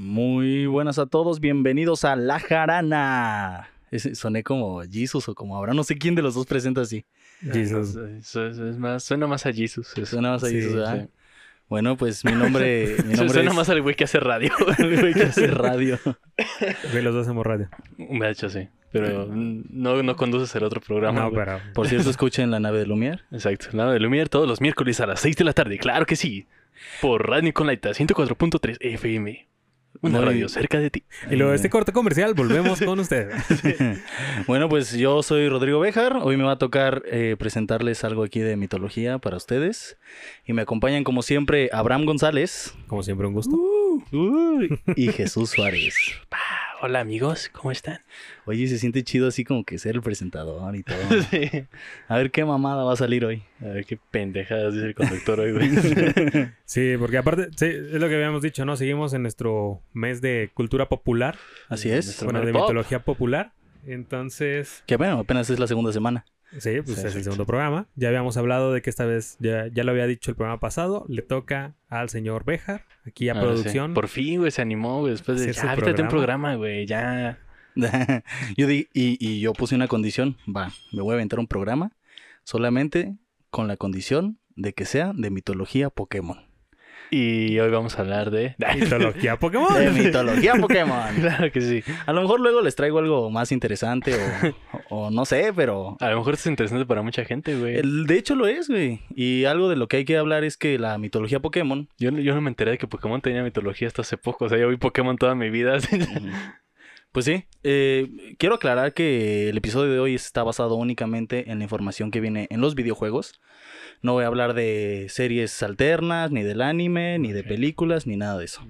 Muy buenas a todos, bienvenidos a La Jarana. Ese- soné como Jesus o como Abraham, no sé quién de los dos presenta así. Jesus. Es, es más, suena más a Jesus. Suena más a Sí, Jesus, ¿verdad? sí. Bueno, pues mi nombre, mi nombre suena es más al güey que hace radio. el güey que hace radio. Güey, los dos hacemos radio. De hecho, sí. Pero no, no conduces el otro programa. no, pero. Por cierto, escuchen la nave de Lumière. Exacto. Nada de Lumière todos los miércoles a las 6 de la tarde. Claro que sí. Por Radio Nicolaita 104.3 FM. Una Muy- radio cerca de ti. Y luego de este corte comercial, volvemos con ustedes. Bueno, pues yo soy Rodrigo Bejar. Hoy me va a tocar eh, presentarles algo aquí de mitología para ustedes. Y me acompañan, como siempre, Abraham González Como siempre, un gusto. Uy, y Jesús Suárez. Hola amigos, ¿cómo están? Oye, se siente chido así como que ser el presentador y todo. Sí. A ver qué mamada va a salir hoy. A ver qué pendejadas dice el conductor hoy, güey. Sí, porque aparte, sí, es lo que habíamos dicho, ¿no? Seguimos en nuestro mes de cultura popular, Así es. Bueno, de Pop. mitología popular. Entonces, Que bueno, apenas es la segunda semana. Sí, pues Sí, es el segundo programa. Ya habíamos hablado de que esta vez, ya, ya lo había dicho el programa pasado, le toca al señor Bejar, aquí a Ah, producción. sí. Por fin, güey, se animó, güey. Después de, ya, avítate un programa. programa, güey, ya. yo di, y, y yo puse una condición. Va, me voy a aventar un programa solamente con la condición de que sea de mitología Pokémon. Y hoy vamos a hablar de... Mitología Pokémon. De mitología Pokémon. claro que sí. A lo mejor luego les traigo algo más interesante o, o no sé, pero... A lo mejor es interesante para mucha gente, güey. de hecho lo es, güey. Y algo de lo que hay que hablar es que la mitología Pokémon Yo, no- yo no me enteré de que Pokémon tenía mitología hasta hace poco. O sea, yo vi Pokémon toda mi vida. Pues sí, eh, quiero aclarar que el episodio de hoy está basado únicamente en la información que viene en los videojuegos. No voy a hablar de series alternas, ni del anime, ni de películas, ni nada de eso.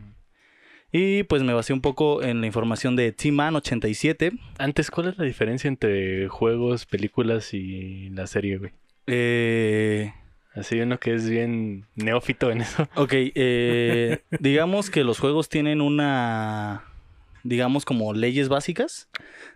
Y pues me basé un poco en la información de T-Man 87. Antes, ¿cuál es la diferencia entre juegos, películas y la serie, güey? Eh, Así uno que es bien neófito en eso. ok, eh, digamos que los juegos tienen una, digamos como leyes básicas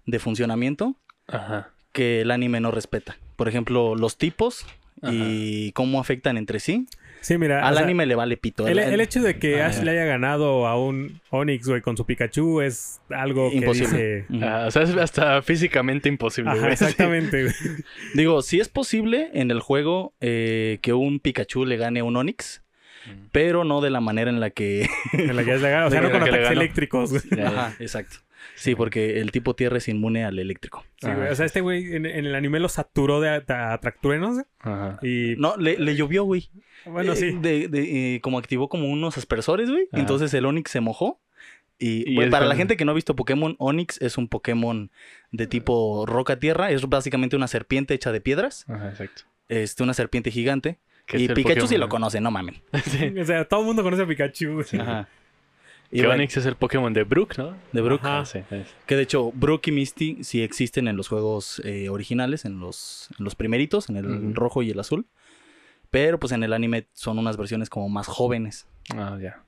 de funcionamiento Ajá. que el anime no respeta. Por ejemplo, los tipos y cómo afectan entre sí. Sí, mira. Al sea, anime le vale pito. El, hecho de que Ah, Ash le haya ganado a un Onix, güey, con su Pikachu es algo que Imposible. dice... Ujú. Ah, o sea, es hasta físicamente imposible, Ajá, güey. exactamente. güey. Digo, sí es posible en el juego eh, que un Pikachu le gane a un Onix, Mm. pero no de la manera en la que... En la que es legal. O sea, no con la que ataques eléctricos. Ajá, exacto. Sí, porque el tipo tierra es inmune al eléctrico. Sí, güey. O sea, este güey en, en el anime lo saturó de at- atractruenos. Ajá. Y No, le, le llovió, güey. bueno, Eh, sí. De, de, eh, como activó como unos aspersores, güey. Ajá. Entonces el Onix se mojó. Y, Y güey, es para la gente que no ha visto Pokémon, Onix es un Pokémon de tipo roca-tierra. Es básicamente una serpiente hecha de piedras. Ajá, exacto. Este, una serpiente gigante. Y Pikachu sí lo conoce, no mamen. sí. O sea, todo el mundo conoce a Pikachu. güey. Ajá. Y Que bueno, Onix es el Pokémon de Brook, ¿no? de Brook. Ajá. Ah, sí. Que de hecho, Brook y Misty sí existen en los juegos eh, originales, en los, en los primeritos, en el rojo y el azul. Pero pues en el anime son unas versiones como más jóvenes. Ah, ya.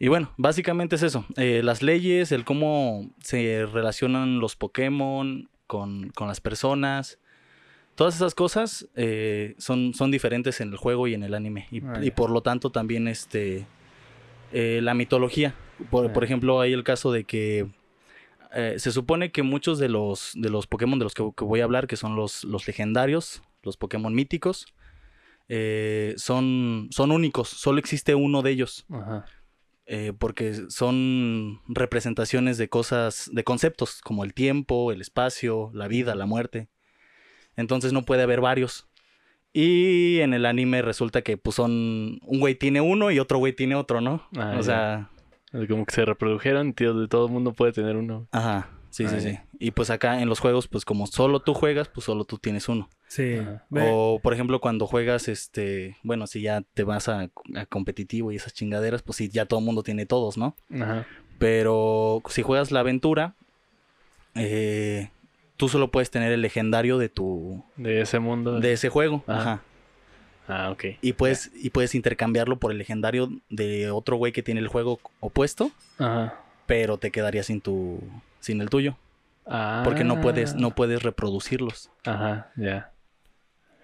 Y bueno, básicamente es eso. Eh, las leyes, el cómo se relacionan los Pokémon con, con las personas. Todas esas cosas eh, son, son diferentes en el juego y en el anime. Y, Ah, y por lo tanto también este eh, la mitología. Por, por ejemplo, hay el caso de que eh, se supone que muchos de los, de los Pokémon de los que, que voy a hablar, que son los, los legendarios, los Pokémon míticos, eh, son, son únicos. Solo existe uno de ellos Ajá. eh, porque son representaciones de cosas, de conceptos como el tiempo, el espacio, la vida, la muerte. Entonces no puede haber varios. Y en el anime resulta que pues son un güey tiene uno y otro güey tiene otro, ¿no? Ah, o sea, Como que se reprodujeron, tío, de todo el mundo puede tener uno. ajá, sí, sí, Ah, sí. ya. Y pues acá en los juegos, pues como solo tú juegas, pues solo tú tienes uno. Sí. Ajá. O por ejemplo cuando juegas, este, bueno, si ya te vas a, a competitivo y esas chingaderas, pues sí, ya todo el mundo tiene todos, ¿no? Ajá. Pero si juegas la aventura, eh, tú solo puedes tener el legendario de tu De ese mundo. de ese juego. Ajá. Ajá. Ah, ok. Y puedes, y puedes intercambiarlo por el legendario de otro güey que tiene el juego opuesto, Ajá. pero te quedaría sin tu. sin el tuyo. Ah. Porque no puedes, no puedes reproducirlos. Ajá, ya.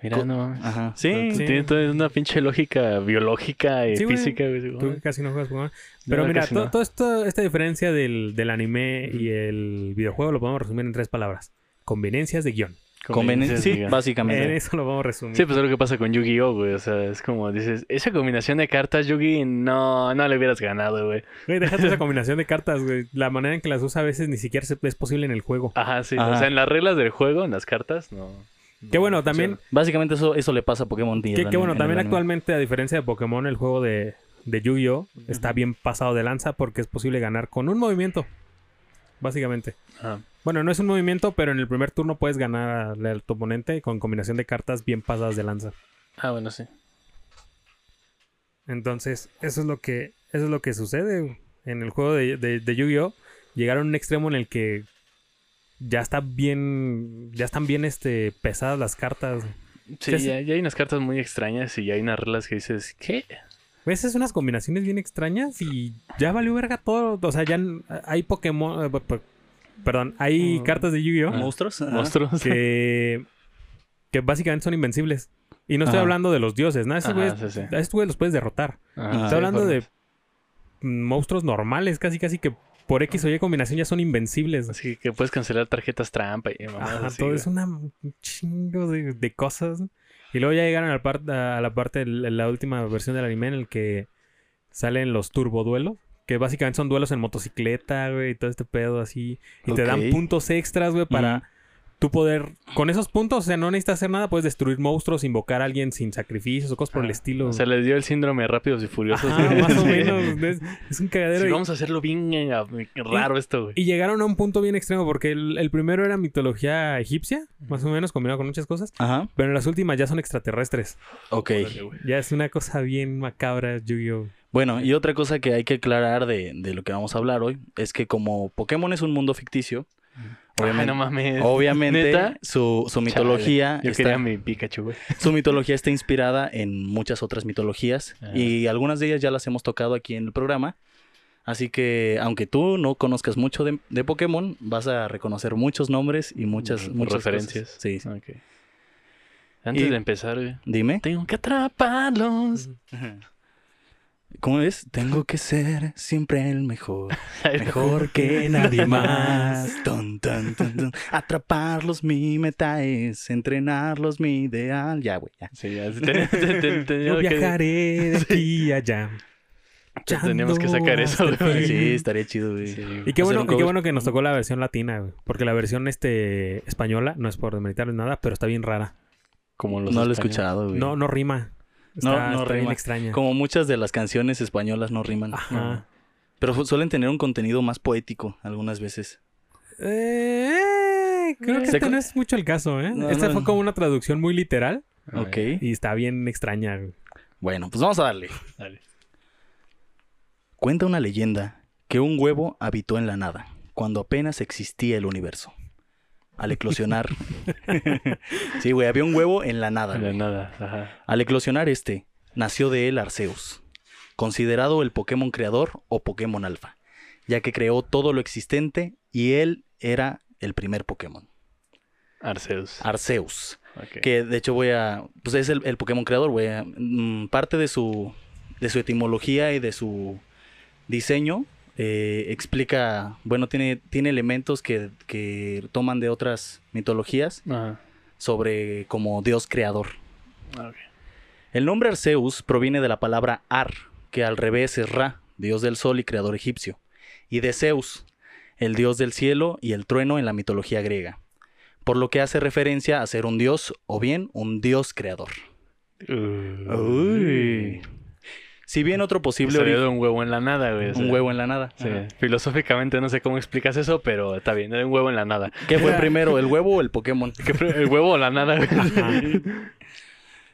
Mira, Co- no. Ajá. Sí. Sí. Tiene toda una pinche lógica biológica y Sí, física, güey. Tú que casi no juegas Pokémon. Pero No, mira, no. toda esto, esta diferencia del, del anime y el videojuego lo podemos resumir en tres palabras. Conveniencias de guion. Conveniencia. Sí, diga. En básicamente. eso lo vamos a resumir. Sí, pues es lo que pasa con Yu-Gi-Oh, güey. O sea, es como dices, esa combinación de cartas, Yu-Gi, no, no le hubieras ganado, güey. Güey, déjate esa combinación de cartas, güey. La manera en que las usa a veces ni siquiera es posible en el juego. Ajá, sí. Ajá. O sea, en las reglas del juego, en las cartas, no. Qué no bueno, también. Básicamente eso, eso le pasa a Pokémon. qué, qué bueno, también actualmente, a diferencia de Pokémon, el juego de, de Yu-Gi-Oh! está bien pasado de lanza porque es posible ganar con un movimiento. Básicamente. Ajá. Bueno, no es un movimiento, pero en el primer turno puedes ganar al, tu oponente con combinación de cartas bien pasadas de lanza. Ah, bueno, sí. Entonces, eso es lo que, eso es lo que sucede en el juego de, de, de Yu-Gi-Oh! Llegaron a un extremo en el que ya está bien, ya están bien este, pesadas las cartas. Sí, ya, ya hay unas cartas muy extrañas y ya hay unas reglas que dices, ¿qué? Ves, es unas combinaciones bien extrañas y ya valió verga todo. O sea, ya hay Pokémon, eh, perdón, hay Mm. cartas de Yu-Gi-Oh! ¿Monstruos? Monstruos. que, que básicamente son invencibles. Y no estoy Ajá. hablando de los dioses, ¿no? Esos Ajá, güeyes, sí, sí. a estos güeyes los puedes derrotar. Ajá, Estoy sí, hablando de monstruos normales, casi casi que por X o Y combinación ya son invencibles. Así que puedes cancelar tarjetas trampa y mamadas Ajá, así, todo güey. es una, un chingo de, de cosas. Y luego ya llegaron a la, par- a la parte, la última versión del anime en el que salen los turboduelos. Que básicamente son duelos en motocicleta, güey, y todo este pedo así. Y te dan puntos extras, güey, para. Tú poder... Con esos puntos, o sea, no necesitas hacer nada. Puedes destruir monstruos, invocar a alguien sin sacrificios o cosas por el Ah, estilo. O sea, les dio el síndrome de rápidos y furiosos. Ajá, más o menos. Es, es un cagadero. Sí, y- vamos a hacerlo bien eh, raro esto, güey. Y llegaron a un punto bien extremo porque el, el primero era mitología egipcia, más o menos, combinado con muchas cosas. Ajá. Pero en las últimas ya son extraterrestres. Ok. Ya es una cosa bien macabra, Yu-Gi-Oh! Bueno, y otra cosa que hay que aclarar de, de lo que vamos a hablar hoy es que como Pokémon es un mundo ficticio, obviamente, no mames. obviamente ¿Neta? su, su mitología Chale, Yo está, quería mi Pikachu, güey. su mitología está inspirada en muchas otras mitologías Ajá. y algunas de ellas ya las hemos tocado aquí en el programa. Así que aunque tú no conozcas mucho de, de Pokémon, vas a reconocer muchos nombres y muchas, Re- muchas referencias. cosas. Sí. Antes Y- de empezar, güey. Dime. Tengo que atraparlos. ¿Cómo es? Tengo que ser siempre el mejor. Mejor que nadie más. Atraparlos mi meta es, entrenarlos mi ideal. Ya, güey, ya. Sí, ya. Yo que- viajaré de aquí a allá. Teníamos que sacar eso, güey. Sí, estaría chido, güey. Sí. Y qué bueno, y qué bueno que nos tocó la versión latina, güey. Porque la versión este española, no es por demeritarles nada, pero está bien rara. Como los No lo he escuchado, güey. No, no rima. No, Está, no está bien rima. extraña. Como muchas de las canciones españolas no riman. Ajá. Pero su- suelen tener un contenido más poético algunas veces. Eh, creo que Se este no es mucho el caso, ¿eh? No, Esta no. fue como una traducción muy literal ok. y está bien extraña. güey. Bueno, pues vamos a darle. dale. Cuenta una leyenda que un huevo habitó en la nada, cuando apenas existía el universo. Al eclosionar. sí, güey, había un huevo en la nada. De güey. nada. Ajá. Al eclosionar este, nació de él Arceus, considerado el Pokémon creador o Pokémon alfa, ya que creó todo lo existente y él era el primer Pokémon. Arceus. Arceus. Que de hecho voy a. Pues es el, el Pokémon creador, güey. Mm, Parte de su. de su etimología y de su diseño. Eh, explica. Bueno, tiene, tiene elementos que, que toman de otras mitologías Ajá. sobre como Dios creador. Ah. El nombre Arceus proviene de la palabra Ar, que al revés es Ra, dios del sol y creador egipcio, y de Zeus, el dios del cielo y el trueno en la mitología griega, por lo que hace referencia a ser un dios o bien un dios creador. Uh, Uy. Si bien otro posible Salió origen, de un huevo en la nada, güey. o sea, un huevo en la nada. Sí. Ajá. Filosóficamente no sé cómo explicas eso, pero está bien, un huevo en la nada. ¿Qué fue primero, el huevo o el Pokémon? ¿Qué fue? ¿El huevo o la nada, güey?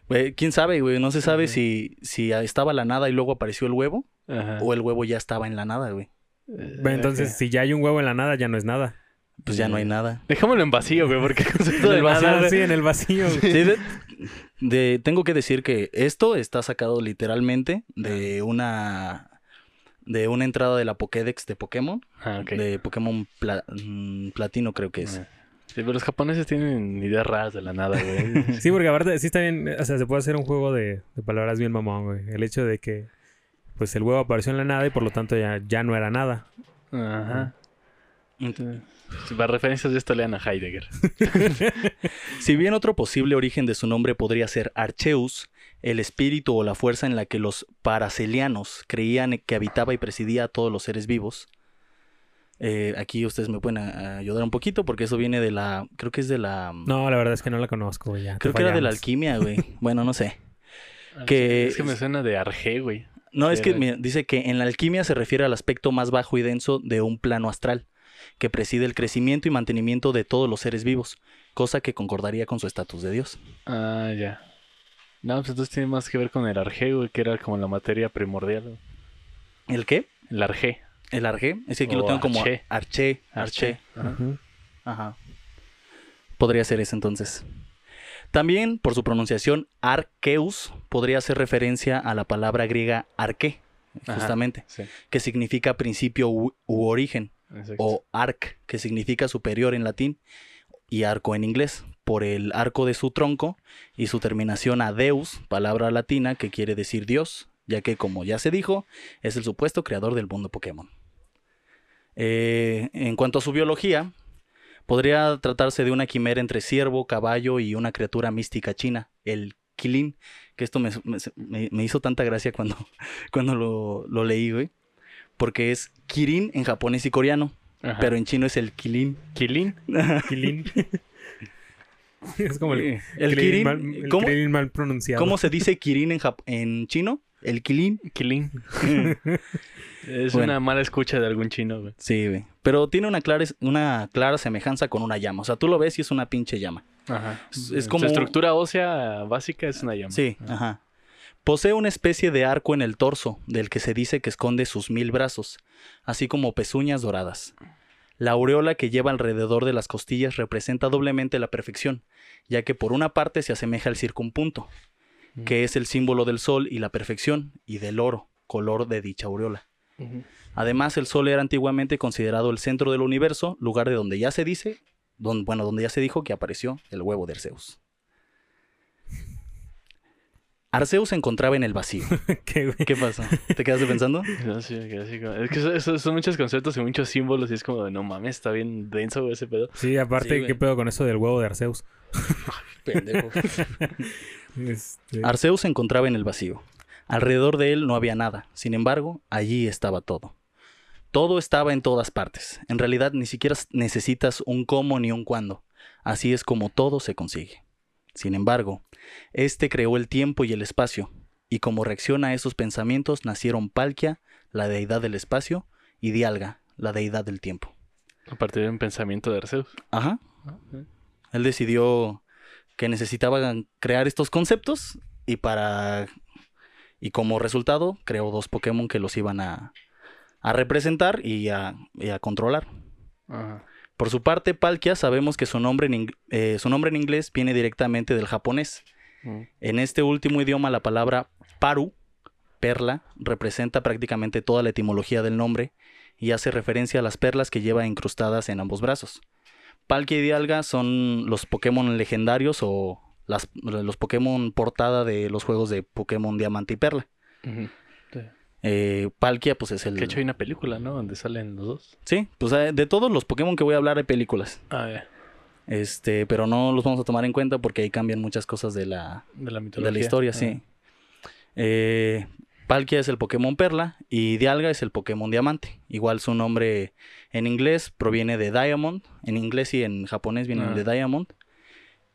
Güey, ¿Quién sabe, güey? No se sabe si, si estaba la nada y luego apareció el huevo Ajá. o el huevo ya estaba en la nada, güey. Eh, Bueno, entonces, ok. si ya hay un huevo en la nada, ya no es nada. Pues ya no hay nada. Dejémoslo en vacío, güey, porque el concepto vacío, nada, güey. sí, en el vacío. güey. Sí, de, de- tengo que decir que esto está sacado literalmente de una de una entrada de la Pokédex de Pokémon, Ah, de Pokémon Pla- mm, Platino creo que es. Ah. pero los japoneses tienen ideas raras de la nada, güey. Sí, porque aparte sí está bien, o sea, se puede hacer un juego de, de palabras bien mamón, güey. El hecho de que pues el huevo apareció en la nada y por lo tanto ya, ya no era nada. Ajá. Para referencias de esto lean a Heidegger. Si bien otro posible origen de su nombre podría ser Archeus, el espíritu o la fuerza en la que los paracelianos creían que habitaba y presidía a todos los seres vivos. eh, aquí ustedes me pueden ayudar un poquito porque eso viene de la, creo que es de la, No, la verdad es que no la conozco, ya, creo que era de la alquimia, güey. Bueno, no sé. Que- Es que me suena de Arge, güey. No, es que mira, dice que en la alquimia se refiere al aspecto más bajo y denso de un plano astral, que preside el crecimiento y mantenimiento de todos los seres vivos, cosa que concordaría con su estatus de Dios. Ah, ya. No, pues entonces tiene más que ver con el Arge, güey, que era como la materia primordial. güey. ¿El qué? El Arge. El arge. Es que aquí O lo tengo como arché. arché, arché. Ajá. Ajá. Podría ser ese entonces. También, por su pronunciación, arqueus podría hacer referencia a la palabra griega arque, Ajá. justamente, Sí, que significa principio u, u origen, o arc, que significa superior en latín, y arco en inglés, por el arco de su tronco y su terminación a deus, palabra latina que quiere decir Dios, ya que, como ya se dijo, es el supuesto creador del mundo Pokémon. Eh, en cuanto a su biología, podría tratarse de una quimera entre ciervo, caballo y una criatura mística china, el Kilin, que esto me, me- me hizo tanta gracia cuando, cuando lo, lo leí, güey, porque es Kirin en japonés y coreano, Ajá. pero en chino es el Kilin. Kilin. Kilin. es como el, El Kirin, mal, el ¿cómo, mal pronunciado. cómo se dice Kirin en, jap- en chino? El Kilin. Kilin. Es Bueno. una mala escucha de algún chino, güey. Sí, güey. Pero tiene una clara, una clara semejanza con una llama. O sea, tú lo ves y es una pinche llama. Ajá. Es- es Su como- estructura ósea básica es una llama. Sí, ajá. Posee una especie de arco en el torso, del que se dice que esconde sus mil brazos, así como pezuñas doradas. La aureola que lleva alrededor de las costillas representa doblemente la perfección, ya que por una parte se asemeja al circunpunto, que es el símbolo del sol y la perfección, y del oro, color de dicha aureola. Además, el Sol era antiguamente considerado el centro del universo, lugar de donde ya se dice, don- bueno, donde ya se dijo que apareció el huevo de Arceus. Arceus se encontraba en el vacío. ¿Qué? ¿Qué pasa? ¿Te quedaste pensando? No, sí, me quedé así como- Es que son muchos conceptos y muchos símbolos y es como de no mames, está bien denso güey, ese pedo. Sí, aparte, Sí. ¿qué pedo con eso del huevo de Arceus? Pendejo. Este, Arceus se encontraba en el vacío. Alrededor de él no había nada. Sin embargo, allí estaba todo. Todo estaba en todas partes. En realidad ni siquiera necesitas un cómo ni un cuándo. Así es como todo se consigue. Sin embargo, este creó el tiempo y el espacio, y como reacción a esos pensamientos nacieron Palkia, la deidad del espacio, y Dialga, la deidad del tiempo. A partir de un pensamiento de Arceus. Ajá. Él decidió que necesitaba crear estos conceptos y para y como resultado creó dos Pokémon que los iban a, a representar y a, y a controlar. Ajá. Por su parte, Palkia sabemos que su nombre, en, eh, su nombre en inglés viene directamente del japonés. Mm. En este último idioma la palabra paru, perla, representa prácticamente toda la etimología del nombre y hace referencia a las perlas que lleva incrustadas en ambos brazos. Palkia y Dialga son los Pokémon legendarios o las- los Pokémon portada de los juegos de Pokémon Diamante y Perla. Sí. Eh, Palkia pues es el... Que de hecho hay una película, ¿no? Donde salen los dos. Sí, pues eh, de todos los Pokémon que voy a hablar hay películas. Ah, ya. Este, pero no los vamos a tomar en cuenta porque ahí cambian muchas cosas de la, De la mitología. de la historia, sí. Eh, Palkia es el Pokémon Perla y Dialga es el Pokémon Diamante. Igual su nombre en inglés proviene de Diamond. En inglés y en japonés viene Ah. de Diamond.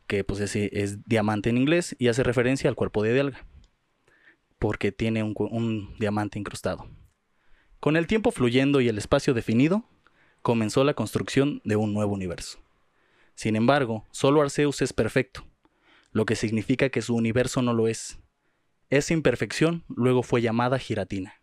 Que pues es, es diamante en inglés y hace referencia al cuerpo de Dialga. Porque tiene un, diamante incrustado. Con el tiempo fluyendo y el espacio definido, comenzó la construcción de un nuevo universo. Sin embargo, solo Arceus es perfecto, lo que significa que su universo no lo es. Esa imperfección luego fue llamada giratina.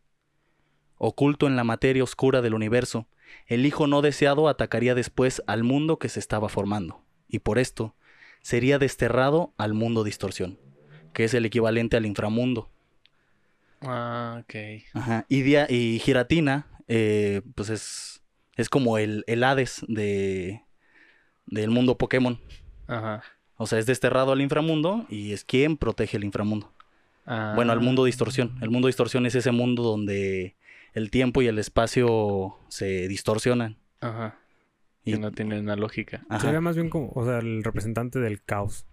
Oculto en la materia oscura del universo, el hijo no deseado atacaría después al mundo que se estaba formando, y por esto sería desterrado al mundo distorsión, que es el equivalente al inframundo. Ah, ok. Ajá. Y, Dia- y Giratina, eh, pues es, es como el, el Hades de, del mundo Pokémon. Ajá. O sea, es desterrado al inframundo y es quien protege el inframundo. Ah. Bueno, al mundo distorsión. El mundo distorsión es ese mundo donde el tiempo y el espacio se distorsionan. Ajá. Y- Que no tiene una lógica. Ajá. Sería más bien como, o sea, el representante del caos.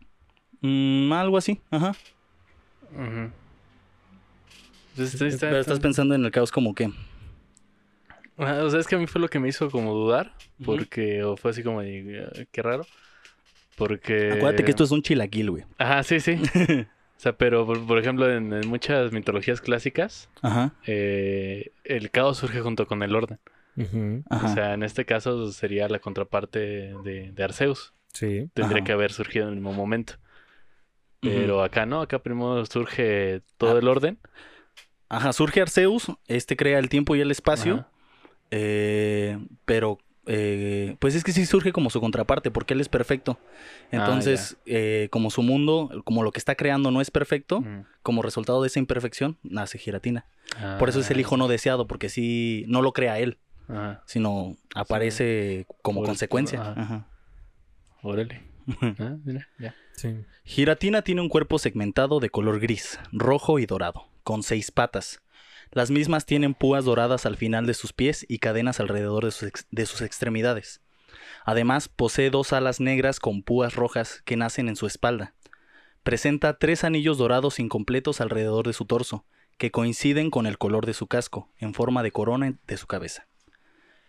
Mm, algo así, ajá. Entonces, está- está- Pero estás pensando en el caos como que. Ajá, O sea, es que a mí fue lo que me hizo como dudar. Porque, o fue así como, de, eh, qué raro. Porque... Acuérdate que esto es un chilaquil, güey. Ajá, sí, sí. o sea, pero, por, por ejemplo, en, en muchas mitologías clásicas, Ajá. eh, el caos surge junto con el orden. Ajá. O sea, en este caso sería la contraparte de, de Arceus. Sí. Tendría Ajá. que haber surgido en el mismo momento. Pero acá no, acá primero surge todo Ah. el orden. Ajá, surge Arceus, este crea el tiempo y el espacio, eh, pero eh, pues es que sí surge como su contraparte, porque él es perfecto. Entonces, eh, como su mundo, como lo que está creando no es perfecto, Mm. como resultado de esa imperfección, nace Giratina. Por eso es el hijo no deseado, porque sí, no lo crea él, Ah, sino aparece como Por- consecuencia. ajá. Ajá. Órale. Ah, mira, ya. Sí. Giratina tiene un cuerpo segmentado de color gris, rojo y dorado, con seis patas. Las mismas tienen púas doradas al final de sus pies y cadenas alrededor de sus, ex- de sus extremidades. Además, posee dos alas negras con púas rojas que nacen en su espalda. Presenta tres anillos dorados incompletos alrededor de su torso, que coinciden con el color de su casco, en forma de corona de su cabeza.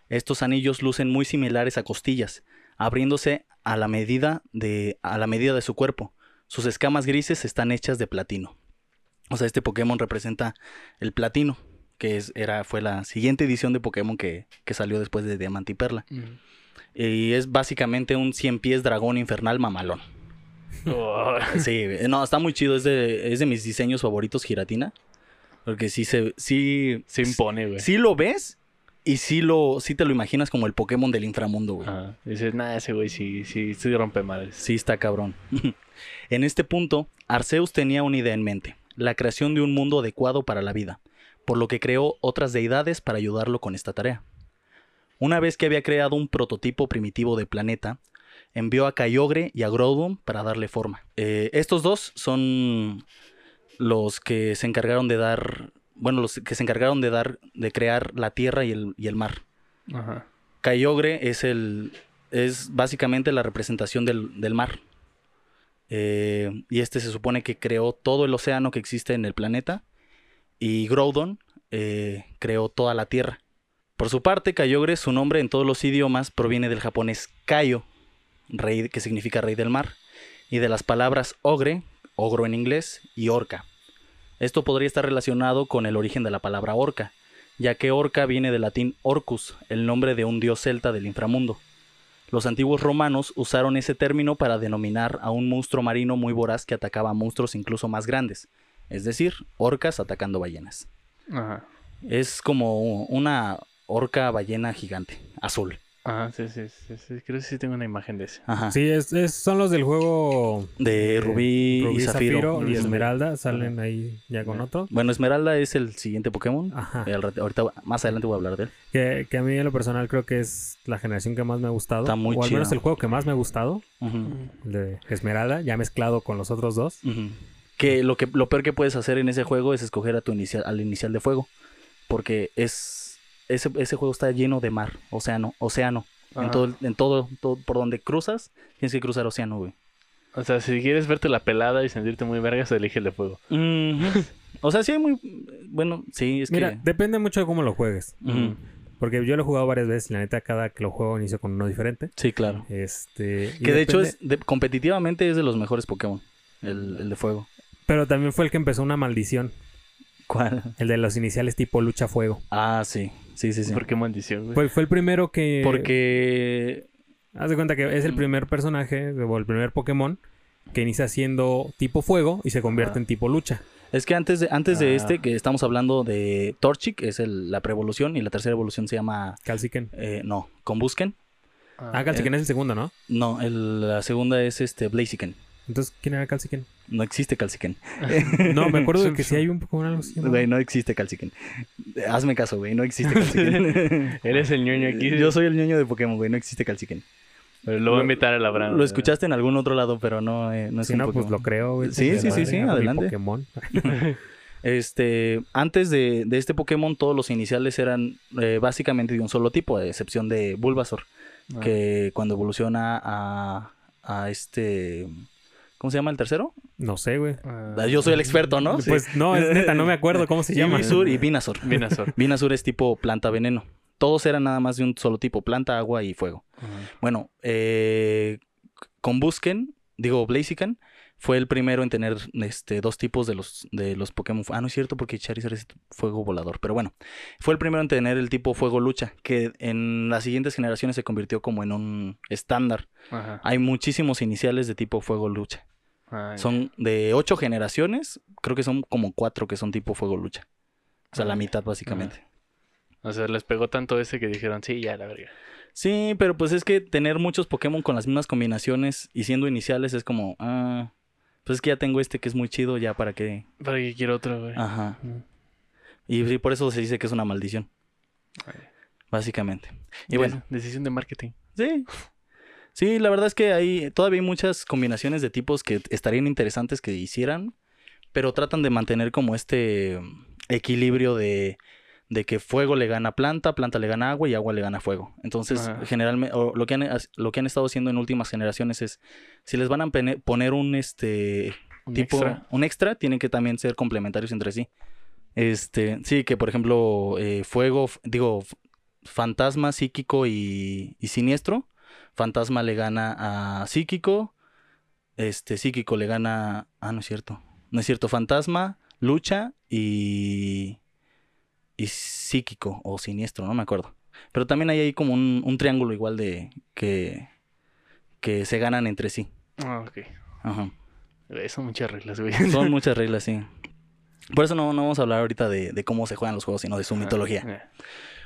Estos anillos lucen muy similares a costillas, abriéndose la medida de, a la medida de su cuerpo. Sus escamas grises están hechas de platino. O sea, este Pokémon representa el platino, que es, era, fue la siguiente edición de Pokémon que, que salió después de Diamante y Perla. Y es básicamente un 100 pies dragón infernal mamalón. Oh, Sí, no, está muy chido. Es de, es de mis diseños favoritos, Giratina. Porque sí se, sí, se impone, güey. sí lo ves y sí, lo, sí te lo imaginas como el Pokémon del inframundo, güey. Ajá. Dices, nada, ese güey sí, sí, sí rompe madres. Sí, está cabrón. en este punto, Arceus tenía una idea en mente, la creación de un mundo adecuado para la vida, por lo que creó otras deidades para ayudarlo con esta tarea. Una vez que había creado un prototipo primitivo de planeta, envió a Kyogre y a Groudon para darle forma. Eh, estos dos son los que se encargaron de dar, bueno, los que se encargaron de dar, de crear la tierra y el, y el mar. Ajá. Kyogre es el es básicamente la representación del, del mar. Eh, y este se supone que creó todo el océano que existe en el planeta. Y Groudon eh, creó toda la tierra. Por su parte, Kyogre, su nombre en todos los idiomas proviene del japonés Kaio, rey, que significa rey del mar, y de las palabras ogre, ogro en inglés, y orca. Esto podría estar relacionado con el origen de la palabra orca, ya que orca viene del latín orcus, el nombre de un dios celta del inframundo. Los antiguos romanos usaron ese término para denominar a un monstruo marino muy voraz que atacaba a monstruos incluso más grandes, es decir, orcas atacando ballenas. Ajá. Es como una orca ballena gigante, azul. Ajá, sí, sí, sí, sí. Creo que sí tengo una imagen de ese. Ajá. Sí, es, es- son los del juego De eh, Rubí, y Zafiro. y Ujú. Esmeralda. Salen ahí ya con otros. Bueno, Esmeralda es el siguiente Pokémon. Ajá. Eh, ahorita, más adelante voy a hablar de él. Que, que a mí en lo personal creo que es la generación que más me ha gustado. Está muy o al menos chido. el juego que más me ha gustado. Ujú, el de Esmeralda, ya mezclado con los otros dos. ujú. Que lo que lo peor que puedes hacer en ese juego es escoger a tu inicial, al inicial de fuego. Porque es. Ese, ese juego está lleno de mar, océano, océano. En todo, el- en todo, todo, por donde cruzas, tienes que cruzar océano, güey. O sea, si quieres verte la pelada y sentirte muy vergas, elige el de fuego. O sea, sí hay muy. Bueno, sí, es Mira, que. depende mucho de cómo lo juegues. Porque yo lo he jugado varias veces y la neta cada que lo juego inicio con uno diferente. Sí, claro. Este, y Que de hecho es de- competitivamente es de los mejores Pokémon. El, el de fuego. Pero también fue el que empezó una maldición. ¿Cuál? El de los iniciales tipo lucha fuego. Ah, sí. Sí, sí, sí. ¿Por qué maldición, güey? Fue, fue el primero que... Porque. Haz de cuenta que es el primer personaje, o el primer Pokémon, que inicia siendo tipo fuego y se convierte en tipo lucha. Es que antes de, antes de Ah. este, que estamos hablando de Torchic, es el- la preevolución, y la tercera evolución se llama. Calciken. eh, no, Combusken. Ah, Calciken es el segundo, ¿no? No, el- la segunda es este Blaziken. Entonces, ¿quién era Calciken? No existe Calciken. No, me acuerdo de que sí hay un Pokémon algo así. ¿no? Güey, no existe Calciken. Hazme caso, güey, no existe Calciken. Eres el ñoño aquí. Yo soy el ñoño de Pokémon, güey, no existe. Pero lo voy a invitar a la branda. Lo escuchaste en algún otro lado, pero no, eh, no es Si un no, pues Pokémon. lo creo, güey. Sí, sí, sí, sí, adelante. Pokémon. Este, antes de, de este Pokémon, todos los iniciales eran eh, básicamente de un solo tipo, a excepción de Bulbasaur, Ah. que cuando evoluciona a, a este... ¿Cómo se llama el tercero? No sé, güey. Ah, Yo soy el experto, ¿no? Sí. Pues no, es neta, no me acuerdo cómo se llama. Ivysaur y Venusaur. Venusaur. Venusaur es tipo planta veneno. Todos eran nada más de un solo tipo, planta, agua y fuego. Bueno, eh, con Busken, digo Blaziken, fue el primero en tener este, dos tipos de los, de los Pokémon. Ah, no es cierto porque Charizard es fuego volador. Pero bueno, fue el primero en tener el tipo fuego lucha, que en las siguientes generaciones se convirtió como en un estándar. Ajá. Hay muchísimos iniciales de tipo fuego lucha. Son de ocho generaciones, creo que son como cuatro que son tipo fuego lucha. O sea, la mitad básicamente. O sea, les pegó tanto ese que dijeron, sí, ya, la verga. Sí, pero pues es que tener muchos Pokémon con las mismas combinaciones y siendo iniciales es como, ah, pues es que ya tengo este que es muy chido, ya para qué. ¿Para qué quiero otro, güey? Ajá. Mm. Y por eso se dice que es una maldición, Ay. básicamente. Y bueno, Decisión de marketing. sí. Sí, la verdad es que hay todavía hay muchas combinaciones de tipos que estarían interesantes que hicieran, pero tratan de mantener como este equilibrio de, de que fuego le gana planta, planta le gana agua y agua le gana fuego. Entonces, generalmente, o lo que, han, lo que han estado haciendo en últimas generaciones es, si les van a poner un este Un tipo, extra. un extra, tienen que también ser complementarios entre sí. Este, sí, que por ejemplo, eh, fuego, digo, fantasma, psíquico y, y siniestro. Fantasma le gana a psíquico. Este, psíquico le gana. Ah, no es cierto. No es cierto. Fantasma, lucha y. Y psíquico o siniestro, no me acuerdo. Pero también hay ahí como un, un triángulo igual de. que. que se ganan entre sí. Ah, ok. Ajá. Son muchas reglas, güey. Son muchas reglas, sí. Por eso no, no vamos a hablar ahorita de, de cómo se juegan los juegos, sino de su mitología. Ah,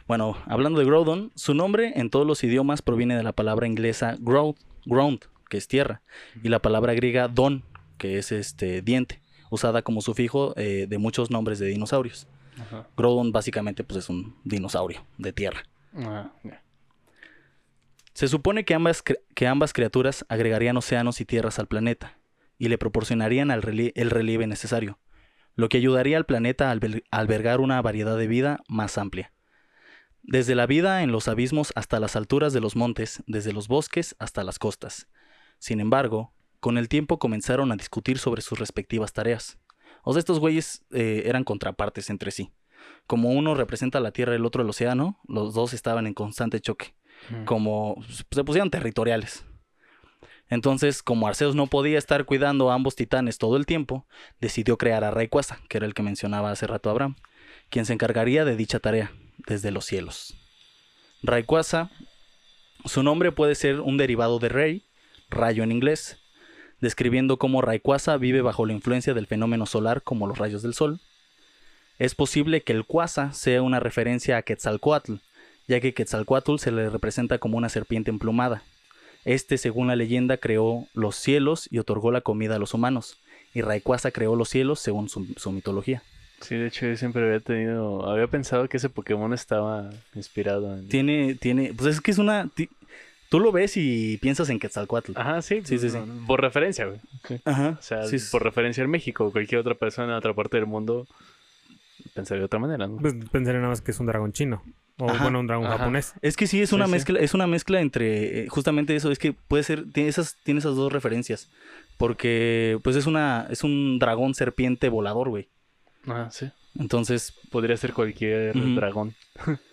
Bueno, hablando de Groudon, su nombre en todos los idiomas proviene de la palabra inglesa ground, ground, que es tierra, y la palabra griega don, que es este diente, usada como sufijo eh, de muchos nombres de dinosaurios. Ajá. Groudon básicamente pues es un dinosaurio de tierra. Ah. Se supone que ambas, que ambas criaturas agregarían océanos y tierras al planeta y le proporcionarían al relie- el relieve necesario, lo que ayudaría al planeta a alber- a albergar una variedad de vida más amplia. Desde la vida en los abismos hasta las alturas de los montes, desde los bosques hasta las costas. Sin embargo, con el tiempo comenzaron a discutir sobre sus respectivas tareas. O sea, estos güeyes eh, eran contrapartes entre sí. Como uno representa la tierra y el otro el océano, los dos estaban en constante choque Mm. como se pusieron territoriales. Entonces, como Arceus no podía estar cuidando a ambos titanes todo el tiempo, decidió crear a Rayquaza, que era el que mencionaba hace rato Abraham, quien se encargaría de dicha tarea desde los cielos. Rayquaza, su nombre puede ser un derivado de Rey, rayo en inglés, describiendo cómo Rayquaza vive bajo la influencia del fenómeno solar como los rayos del sol. Es posible que el Quasa sea una referencia a Quetzalcoatl, ya que Quetzalcoatl se le representa como una serpiente emplumada. Este, según la leyenda, creó los cielos y otorgó la comida a los humanos, y Rayquaza creó los cielos según su, su mitología. Sí, de hecho yo siempre había tenido, había pensado que ese Pokémon estaba inspirado en... Tiene, tiene, pues es que es una, tú lo ves y piensas en Quetzalcoatl. Ajá, sí, Sí, sí, sí. Por referencia, güey. Sí. Ajá, O sea, sí, por referencia al México o cualquier otra persona en otra parte del mundo pensaría de otra manera, ¿no? Pues pensaría nada más que es un dragón chino. O Ajá, bueno, un dragón ajá. japonés. Es que sí es una sí. mezcla, es una mezcla entre eh, justamente eso, es que puede ser, tiene esas, tiene esas dos referencias. Porque pues es una, es un dragón serpiente volador, güey. Ajá, sí. Entonces, Podría ser cualquier dragón.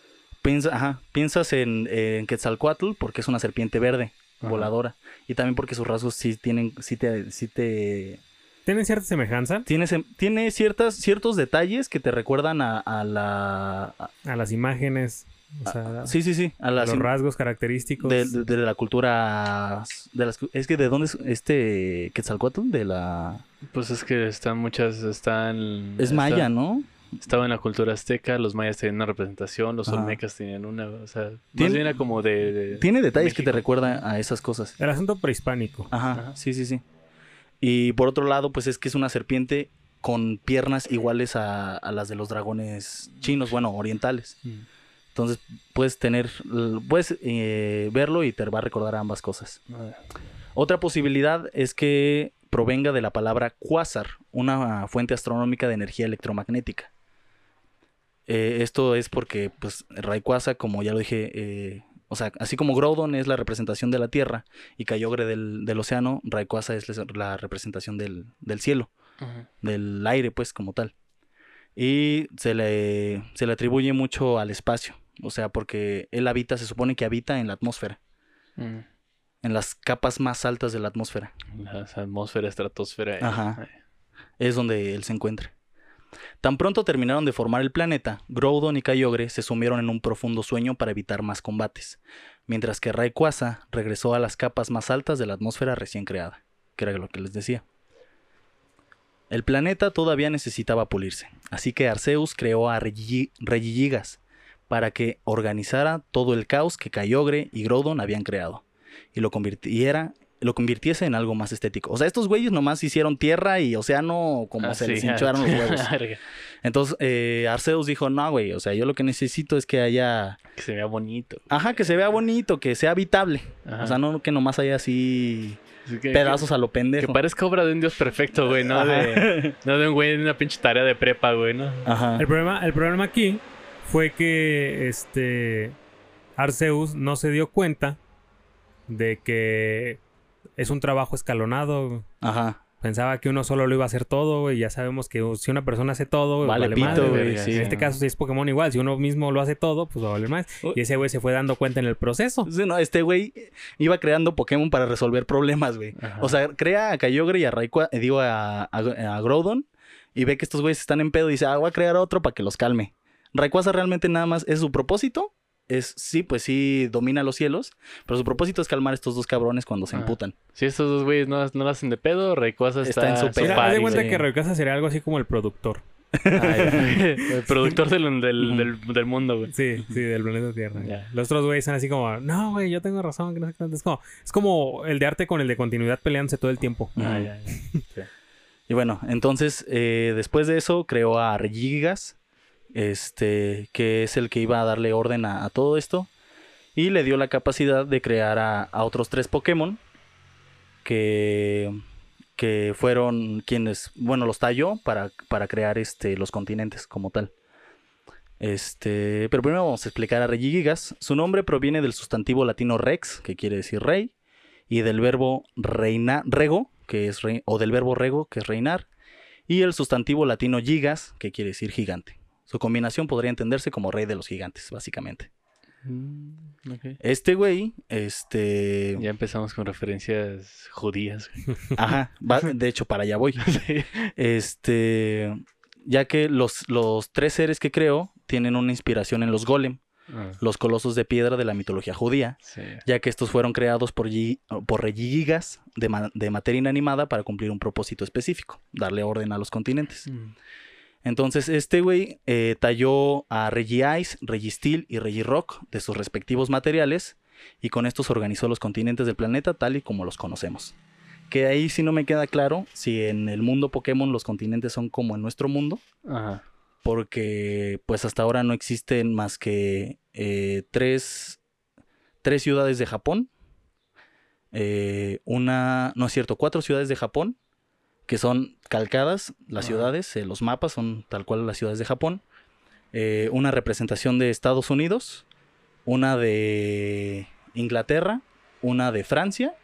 piensa, ajá, piensas en, en Quetzalcoatl porque es una serpiente verde, Ajá. voladora. Y también porque sus rasgos sí tienen, sí te, sí te ¿Tienen cierta semejanza tiene, tiene ciertas, ciertos detalles que te recuerdan a, a la, a- a las imágenes? O sea, sí, sí, sí, a las los rasgos característicos. de, de- de la cultura de las, es que de dónde es este Quetzalcoatl de la Pues es que están muchas, están... es está- maya, ¿no? Estaba en la cultura azteca, los mayas tenían una representación, los Ajá. olmecas tenían una, o sea, más Tiene- bien era como de... de- Tiene detalles que te recuerdan a esas cosas. El asunto prehispánico. Ajá, Ajá. sí, sí, sí. Y por otro lado, pues es que es una serpiente con piernas iguales a, a las de los dragones chinos, bueno, orientales. Mm. Entonces puedes tener, puedes eh, verlo y te va a recordar ambas cosas. Ah, Otra posibilidad es que provenga de la palabra quasar, una fuente astronómica de energía electromagnética. Eh, esto es porque, pues, Rayquaza, como ya lo dije, eh, o sea, así como Groudon es la representación de la Tierra y Kyogre del, del océano, Rayquaza es la- representación del, del cielo, del aire, pues, como tal. Y se le, se le atribuye mucho al espacio, o sea, porque él habita, se supone que habita en la atmósfera, Mm. en las capas más altas de la atmósfera. La atmósfera, estratosfera. eh. Ajá. Es donde él se encuentra. Tan pronto terminaron de formar el planeta, Groudon y Kyogre se sumieron en un profundo sueño para evitar más combates, mientras que Rayquaza regresó a las capas más altas de la atmósfera recién creada, que era lo que les decía. El planeta todavía necesitaba pulirse, así que Arceus creó a Regigi- Regigigas para que organizara todo el caos que Kyogre y Groudon habían creado y lo convirtiera lo convirtiese en algo más estético. O sea, estos güeyes nomás hicieron tierra y océano como Ah, se sí, les hincharon los huevos. Entonces, eh, Arceus dijo, no, güey, o sea, yo lo que necesito es que haya... Que se vea bonito. Ajá, que se vea bonito, que sea habitable. Ajá. O sea, no que nomás haya así Así que- pedazos a lo Que, pendejo. que parezca obra de un dios perfecto, güey, no de, no de un güey en una pinche tarea de prepa, güey, ¿no? Ajá. El problema, el problema aquí fue que este Arceus no se dio cuenta de que es un trabajo escalonado. Ajá. Pensaba que uno solo lo iba a hacer todo, güey. Ya sabemos que si una persona hace todo, Vale, vale, pito, madre, güey, sí. En este caso, si es Pokémon igual, si uno mismo lo hace todo, pues va a valer más. Y ese güey se fue dando cuenta en el proceso. Sí, no, este güey iba creando Pokémon para resolver problemas, güey. Ajá. O sea, crea a Kyogre y a Rayquaza, eh, digo, a, a, a Groudon, y ve que estos güeyes están en pedo y dice, ah, voy a crear otro para que los calme. Rayquaza realmente nada más es su propósito. Es, sí, pues sí, domina los cielos, pero su propósito es calmar a estos dos cabrones cuando se Ah. emputan. Si estos dos güeyes no, no lo hacen de pedo, Rayquaza está, Está en su haz de cuenta que Rayquaza sería algo así como el productor. el productor del, del, del, del mundo, güey. Sí, sí, del planeta Tierra. Ya. Los otros güeyes están así como, no, güey, yo tengo razón. Que no sé qué tanto". es, como, es como el de arte con el de continuidad peleándose todo el tiempo. Ah, Ujú. ya, ya. Y bueno, entonces, eh, después de eso, creó a Regigigas, este, que es el que iba a darle orden a, todo esto. Y le dio la capacidad de crear a, otros tres Pokémon. Que, que fueron quienes, bueno, los talló para, para crear este, los continentes como tal. Este, pero primero vamos a explicar a Regigigas. Su nombre proviene del sustantivo latino rex, que quiere decir rey, y del verbo reina, rego, que es o del verbo rego, que es reinar, y el sustantivo latino gigas, que quiere decir gigante. Su combinación podría entenderse como rey de los gigantes, básicamente. Mm. Este güey, este, Ya empezamos con referencias judías. ajá, va- de hecho para allá voy. Sí. Este, ya que los, los tres seres que creó tienen una inspiración en los golem, Ah, los colosos de piedra de la mitología judía, sí. ya que estos fueron creados por, Yi- por de, ma- de materia inanimada para cumplir un propósito específico, darle orden a los continentes. Mm. Entonces, este güey eh, talló a Regice, Registeel y Regirock de sus respectivos materiales y con estos organizó los continentes del planeta tal y como los conocemos. Que ahí sí no me queda claro si en el mundo Pokémon los continentes son como en nuestro mundo, Ajá. porque pues hasta ahora no existen más que eh, tres, tres ciudades de Japón, eh, una, no es cierto, cuatro ciudades de Japón, que son calcadas, las ciudades, eh, los mapas son tal cual las ciudades de Japón, eh, una representación de Estados Unidos, una de Inglaterra, una de Francia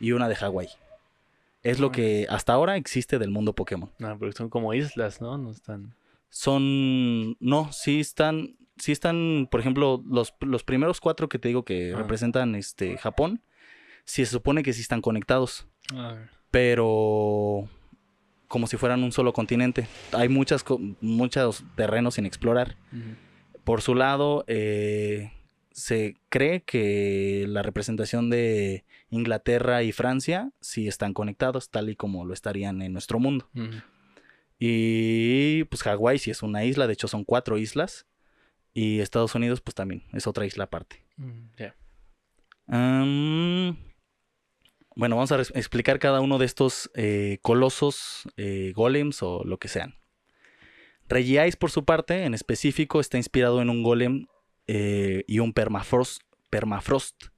y una de Hawái. Es lo Ah. que hasta ahora existe del mundo Pokémon No, porque son como islas, ¿no? No están. son. No, sí están. Sí están, por ejemplo, los, los primeros cuatro que te digo que Ah. representan este Japón. Sí se supone que sí están conectados. Ah, Pero. Como si fueran un solo continente. Hay muchas, muchos terrenos sin explorar. Por su lado, eh, se cree que la representación de Inglaterra y Francia sí están conectados, tal y como lo estarían en nuestro mundo. Y pues Hawái sí es una isla, de hecho son cuatro islas. Y Estados Unidos pues también es otra isla aparte. Mm, bueno, vamos a explicar cada uno de estos eh, colosos, eh, golems o lo que sean. Regiais por su parte, en específico, está inspirado en un golem eh, y un permafrost, permafrost,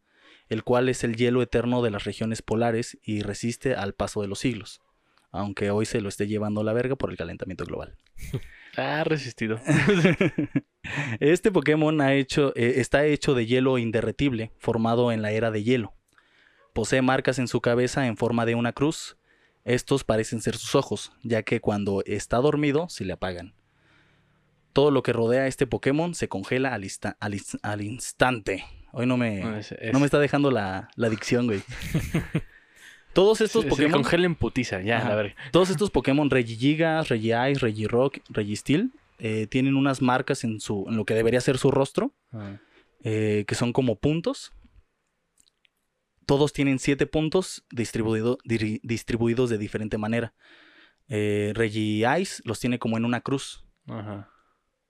el cual es el hielo eterno de las regiones polares y resiste al paso de los siglos, aunque hoy se lo esté llevando la verga por el calentamiento global. Ah, resistido. Este Pokémon ha hecho, eh, está hecho de hielo inderretible, formado en la era de hielo. Posee marcas en su cabeza en forma de una cruz. Estos parecen ser sus ojos, ya que cuando está dormido se le apagan. Todo lo que rodea a este Pokémon se congela al, insta- al ins- al instante. Hoy no me, No, es- es- no me está dejando la, la dicción, güey. Todos estos se, se Pokémon... congela en putiza, ya, Ajá. a ver. Todos estos Pokémon Regigigas, Regice, Regirock, Registeel eh, tienen unas marcas en, su, en lo que debería ser su rostro, eh, que son como puntos. Todos tienen siete puntos distribuido- distribuidos de diferente manera. Eh, Regice los tiene como en una cruz. Ajá.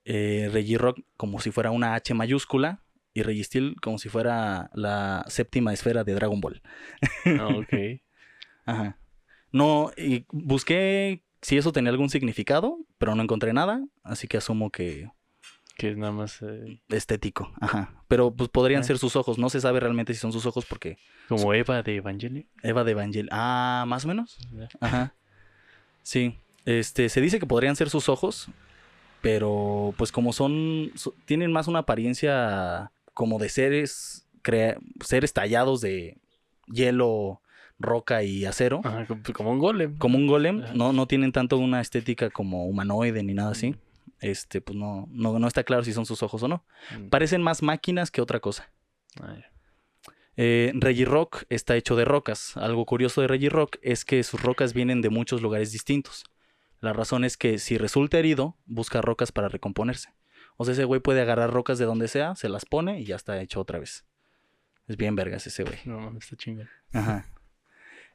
Eh, Regirock como si fuera una H mayúscula. Y Registeel como si fuera la séptima esfera de Dragon Ball. Ah, ok. Ajá. No, y busqué si eso tenía algún significado, pero no encontré nada, así que asumo que que es nada más eh, estético. Ajá. Pero pues podrían Ah. ser sus ojos, no se sabe realmente si son sus ojos porque como Eva de Evangelion. Eva de Evangel. Ah, más o menos. Ajá. Sí. Este, se dice que podrían ser sus ojos, pero pues como son, so- tienen más una apariencia como de seres, crea- seres tallados de hielo, roca y acero. Ajá, como- un golem. como un golem, Ajá. no, no tienen tanto una estética como humanoide ni nada así. Este, pues no, no, no está claro si son sus ojos o no. Mm. Parecen más máquinas que otra cosa. Eh, Regirock está hecho de rocas. Algo curioso de Regirock es que sus rocas vienen de muchos lugares distintos. La razón es que si resulta herido, busca rocas para recomponerse. O sea, ese güey puede agarrar rocas de donde sea, se las pone y ya está hecho otra vez. Es bien vergas ese güey. No está chingón. Ajá.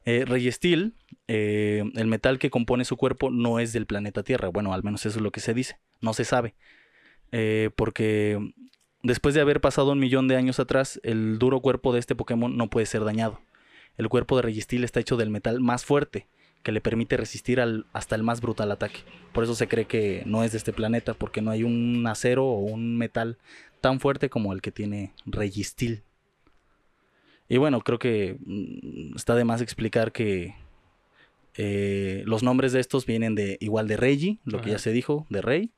Eh, Registeel, eh, el metal que compone su cuerpo no es del planeta Tierra. Bueno, al menos eso es lo que se dice. No se sabe. Eh, porque después de haber pasado un millón de años atrás, el duro cuerpo de este Pokémon no puede ser dañado. El cuerpo de Registeel está hecho del metal más fuerte, que le permite resistir hasta el más brutal ataque. Por eso se cree que no es de este planeta, porque no hay un acero o un metal tan fuerte como el que tiene Registeel. Y bueno, creo que mm, está de más explicar que eh, los nombres de estos vienen de igual de Reggie, lo que ya se dijo, de Rey.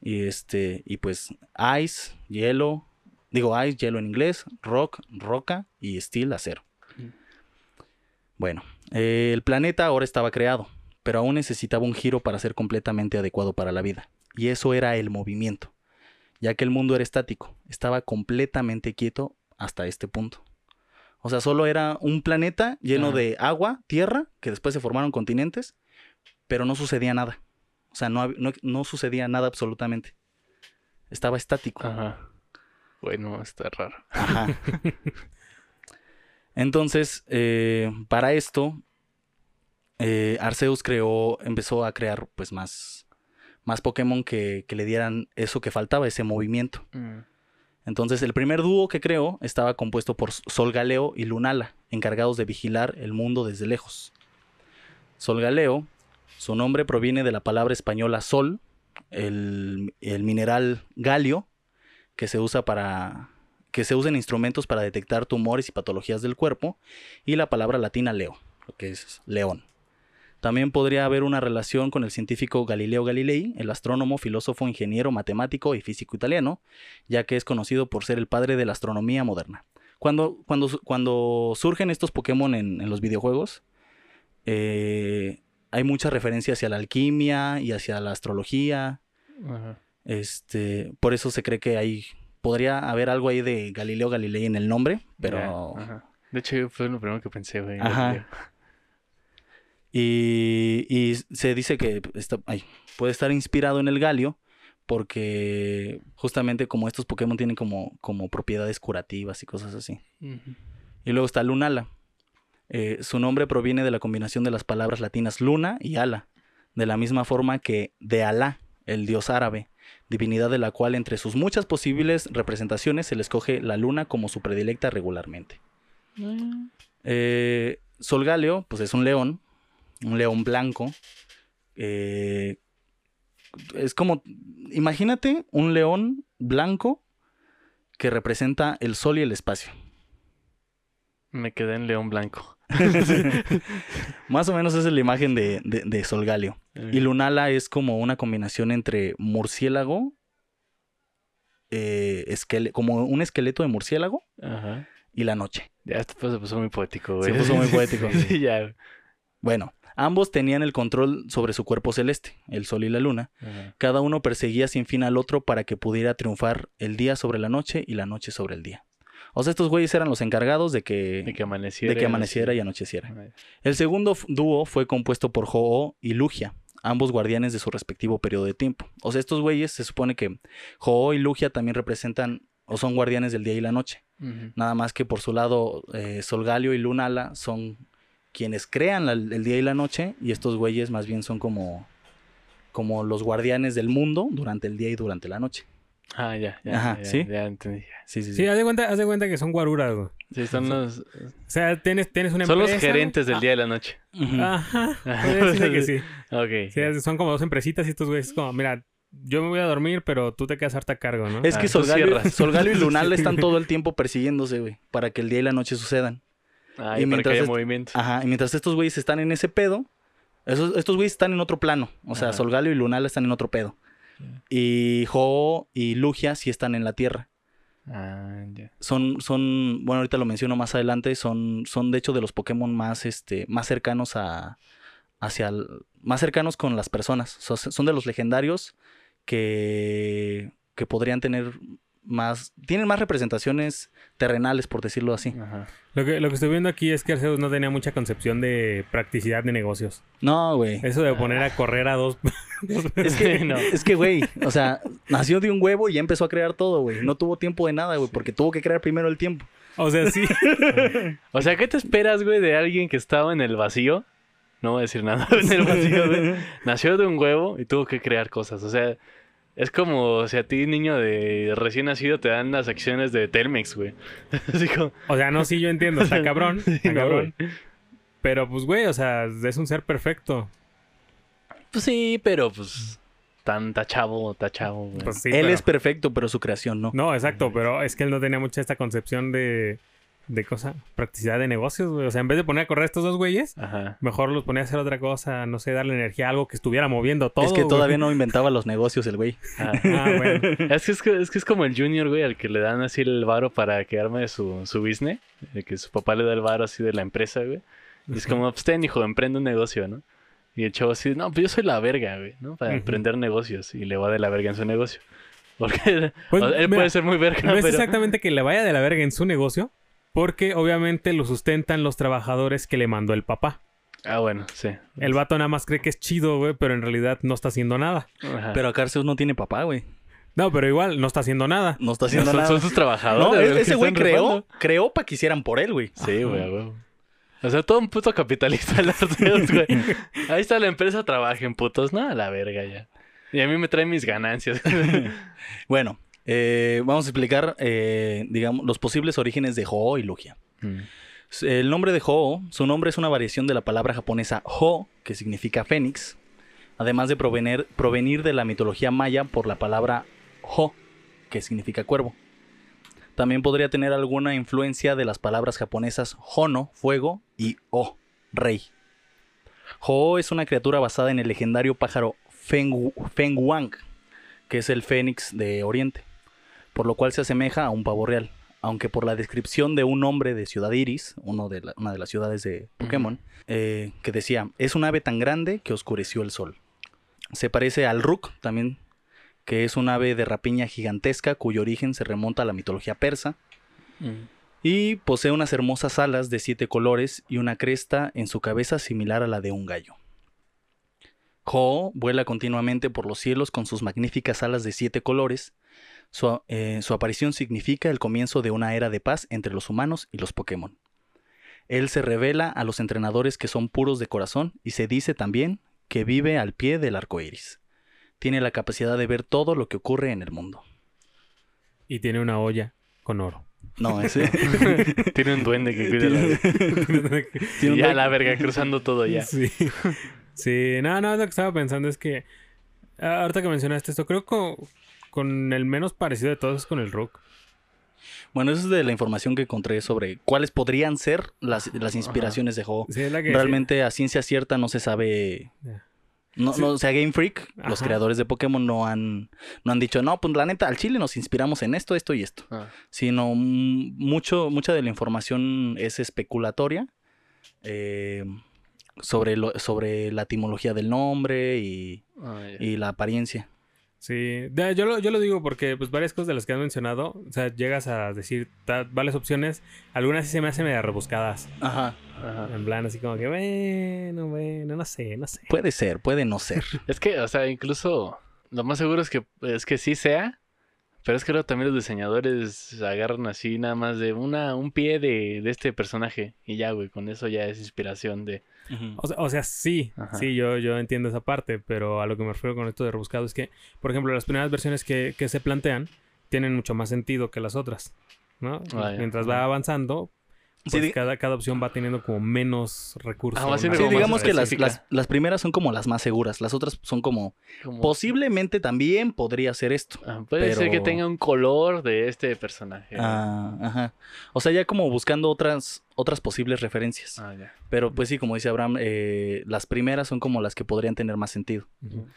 Y este, y pues Ice, hielo, digo Ice, hielo en inglés, Rock, roca y Steel, acero. Mm. Bueno, eh, el planeta ahora estaba creado, pero aún necesitaba un giro para ser completamente adecuado para la vida. Y eso era el movimiento, ya que el mundo era estático, estaba completamente quieto hasta este punto. O sea, solo era un planeta lleno de agua, tierra, que después se formaron continentes, pero no sucedía nada. O sea, no, no, no sucedía nada absolutamente. Estaba estático. Ajá. Bueno, está raro. Ajá. Entonces, eh, para esto, eh, Arceus creó, empezó a crear pues más, más Pokémon que, que le dieran eso que faltaba, ese movimiento. Mm. Entonces, el primer dúo que creó estaba compuesto por Solgaleo y Lunala, encargados de vigilar el mundo desde lejos. Solgaleo, su nombre proviene de la palabra española sol, el, mineral galio, que se usa para que se usa en instrumentos para detectar tumores y patologías del cuerpo, y la palabra latina leo, lo que es león. También podría haber una relación con el científico Galileo Galilei, el astrónomo, filósofo, ingeniero, matemático y físico italiano, ya que es conocido por ser el padre de la astronomía moderna. Cuando, cuando, cuando surgen estos Pokémon en, en los videojuegos, eh, hay mucha referencia hacia la alquimia y hacia la astrología. Ajá. Este, por eso se cree que hay, podría haber algo ahí de Galileo Galilei en el nombre, pero ajá. De hecho, fue lo primero que pensé, güey. Ajá. Y, y se dice que está- ay, puede estar inspirado en el galio porque justamente como estos Pokémon tienen como, como propiedades curativas y cosas así. Y luego está Lunala. Eh, su nombre proviene de la combinación de las palabras latinas luna y ala, de la misma forma que de Alá, el dios árabe, divinidad de la cual entre sus muchas posibles representaciones se le escoge la luna como su predilecta regularmente. Eh, Solgaleo, pues es un león, un león blanco. eh, es como, imagínate un león blanco que representa el sol y el espacio. Me quedé en León Blanco. Más o menos esa es la imagen de, de, de Solgalio. Y Lunala es como una combinación entre murciélago, eh, esquele- como un esqueleto de murciélago Ajá. y la noche. Ya esto pues, se puso muy poético, Se güey. puso muy poético. sí, ya. Bueno, ambos tenían el control sobre su cuerpo celeste, el sol y la luna. Cada uno perseguía sin fin al otro para que pudiera triunfar el día sobre la noche y la noche sobre el día. O sea, estos güeyes eran los encargados de que, De que amaneciera. de que amaneciera y anocheciera. El segundo dúo fue compuesto por Ho-Oh y Lugia, ambos guardianes de su respectivo periodo de tiempo. O sea, estos güeyes se supone que Ho-Oh y Lugia también representan o son guardianes del día y la noche. Nada más que por su lado, eh, Solgalio y Lunala son quienes crean la- el día y la noche y estos güeyes más bien son como, como los guardianes del mundo durante el día y durante la noche. Ah, ya, ya. Ajá, ya, ¿sí? Ya entendí. Sí, sí, sí. Sí, haz de cuenta, haz de cuenta que son guaruras, güey. Sí, son los, O sea, tienes, tienes una son los empresa. gerentes del día de la noche. Ajá. Podría que sí. Ok. Sí, son como dos empresitas y estos güeyes es como, mira, yo me voy a dormir, pero tú te quedas harta a cargo, ¿no? Es que Ah, Solgalio. Solgalio y Lunala están todo el tiempo persiguiéndose, güey, para que el día y la noche sucedan. Ah, y que mientras haya est- movimiento. Ajá, y mientras estos güeyes están en ese pedo, esos, estos güeyes están en otro plano. O sea, Ajá. Solgalio y Lunala están en otro pedo. Y Ho y Lugia sí están en la Tierra. Ah, ya. Son, son, bueno, ahorita lo menciono más adelante, son, son de hecho de los Pokémon más, este, más cercanos a, hacia, el- más cercanos con las personas. So- son de los legendarios que, que podrían tener más, tienen más representaciones terrenales, por decirlo así. Ajá. Lo que, lo que estoy viendo aquí es que Arceus no tenía mucha concepción de practicidad de negocios. No, güey. Eso de poner a correr a dos... Es que, No. es que, güey, o sea, nació de un huevo y ya empezó a crear todo, güey. No tuvo tiempo de nada, güey, porque tuvo que crear primero el tiempo. o sea, sí. O sea, ¿qué te esperas, güey, de alguien que estaba en el vacío? No voy a decir nada en el vacío, güey. Nació de un huevo y tuvo que crear cosas. O sea, es como si a ti, niño de recién nacido, te dan las acciones de Telmex, güey. Como... O sea, no, sí, yo entiendo. Está cabrón. Está cabrón. Pero, pues, güey, o sea, es un ser perfecto. Pues sí, pero pues... Tan tachavo, tachavo, güey. Pues sí, Él pero- es perfecto, pero su creación no. No, exacto, pero es que él no tenía mucha esta concepción de... De cosa, practicidad de negocios, güey. O sea, en vez de poner a correr a estos dos güeyes, Ajá. mejor los ponía a hacer otra cosa, no sé, darle energía a algo que estuviera moviendo todo. es que güey. todavía no inventaba los negocios el güey. Ah. Ah, bueno. Es que es, que es que es como el Junior, güey, al que le dan así el varo para que arme su, su business. Que su papá le da el varo así de la empresa, güey. Y es como, pues ten, hijo, emprende un negocio, ¿no? Y el chavo así, no, pues yo soy la verga, güey, ¿no? Para emprender negocios. Y le va de la verga en su negocio. Porque Pues, él mira, puede ser muy verga, No es pero... exactamente que le vaya de la verga en su negocio, porque obviamente lo sustentan los trabajadores que le mandó el papá. Ah, bueno, sí. El vato nada más cree que es chido, güey, pero en realidad no está haciendo nada. Ajá. Pero Carceus no tiene papá, güey. No, pero igual no está haciendo nada. No está haciendo nada. son sus trabajadores. No, güey, e- ese güey creó, creó para que hicieran por él, güey. Sí, güey, huevo. O sea, todo un puto capitalista el Arceus, güey. Ahí está la empresa, trabajen, putos. No, a la verga ya. Y a mí me traen mis ganancias. Bueno, eh, vamos a explicar, eh, digamos, los posibles orígenes de Ho y Lugia. Mm. El nombre de Ho, su nombre es una variación de la palabra japonesa Ho, que significa fénix, además de provenir, provenir de la mitología maya por la palabra Ho, que significa cuervo. También podría tener alguna influencia de las palabras japonesas Hono, fuego, y O, rey. Ho es una criatura basada en el legendario pájaro Feng, Feng Wang, que es el fénix de Oriente, por lo cual se asemeja a un pavo real aunque por la descripción de un hombre de Ciudad Iris, uno de la- una de las ciudades de Pokémon, eh, que decía, es un ave tan grande que oscureció el sol. Se parece al Rook también, que es un ave de rapiña gigantesca cuyo origen se remonta a la mitología persa, Mm. y posee unas hermosas alas de siete colores y una cresta en su cabeza similar a la de un gallo. Ho vuela continuamente por los cielos con sus magníficas alas de siete colores. Su, eh, su aparición significa el comienzo de una era de paz entre los humanos y los Pokémon. Él se revela a los entrenadores que son puros de corazón y se dice también que vive al pie del arco iris. Tiene la capacidad de ver todo lo que ocurre en el mundo. Y tiene una olla con oro. No, ese. Tiene un duende que cuida la... Tiene ya la verga, cruzando todo ya. Sí. Sí, no, no, lo que estaba pensando es que. ah, Ahorita que mencionaste esto, creo que con, el menos parecido de todos es con el Rook. Bueno, eso es de la información que encontré sobre cuáles podrían ser las, las inspiraciones de Ho. Sí. Realmente a ciencia cierta no se sabe. No, Sí. no, o sea, Game Freak, los creadores de Pokémon, no han, no han dicho, no, pues la neta, al chile nos inspiramos en esto, esto y esto. Ah, Sino mm, mucho, mucha de la información es especulatoria eh, sobre, lo, sobre la etimología del nombre y, ah, y la apariencia. Sí, de- yo lo, yo lo digo porque pues varias cosas de las que has mencionado, o sea, llegas a decir ta- varias opciones, algunas sí se me hacen medio rebuscadas, Ajá. Ajá. en plan así como que, bueno, bueno, no sé, no sé. Puede ser, puede no ser. Es que, o sea, incluso lo más seguro es que, es que sí sea, pero es que luego también los diseñadores agarran así nada más de una, un pie de, de este personaje y ya, güey, con eso ya es inspiración de... O sea, o sea, sí, Ajá. sí, yo, yo entiendo esa parte, pero a lo que me refiero con esto de rebuscado es que, por ejemplo, las primeras versiones que, que se plantean tienen mucho más sentido que las otras, ¿no? Ah, ya. Mientras va avanzando, pues cada, cada opción va teniendo como menos recursos. Ah, Sí, digamos que las, las, las primeras son como las más seguras, las otras son como como- posiblemente también podría ser esto. Ah, puede ser que tenga un color de este personaje. Ah, ajá. O sea, ya como buscando otras otras posibles referencias. Ah, ya. Pero pues sí, como dice Abraham, eh, las primeras son como las que podrían tener más sentido.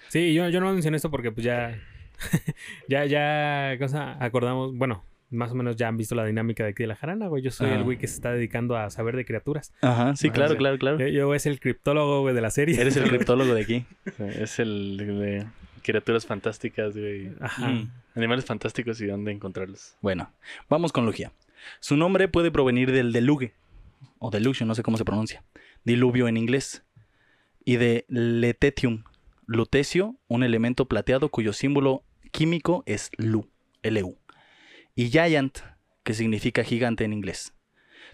Sí, yo, yo no mencioné esto porque pues ya, ya, ya, cosa, acordamos, bueno, más o menos ya han visto la dinámica de aquí de la jarana, güey. Yo soy Ah. el güey que se está dedicando a saber de criaturas. Ajá, sí, claro, claro, claro. Yo, yo es el criptólogo, güey, de la serie. Eres el criptólogo de aquí. Es el de criaturas fantásticas, güey. Ajá. Mm. Animales fantásticos y dónde encontrarlos. Bueno, vamos con Lugia. Su nombre puede provenir del deluge, o deluge, no sé cómo se pronuncia, diluvio en inglés, y de letetium, lutecio, un elemento plateado cuyo símbolo químico es Lu, LU, y giant, que significa gigante en inglés.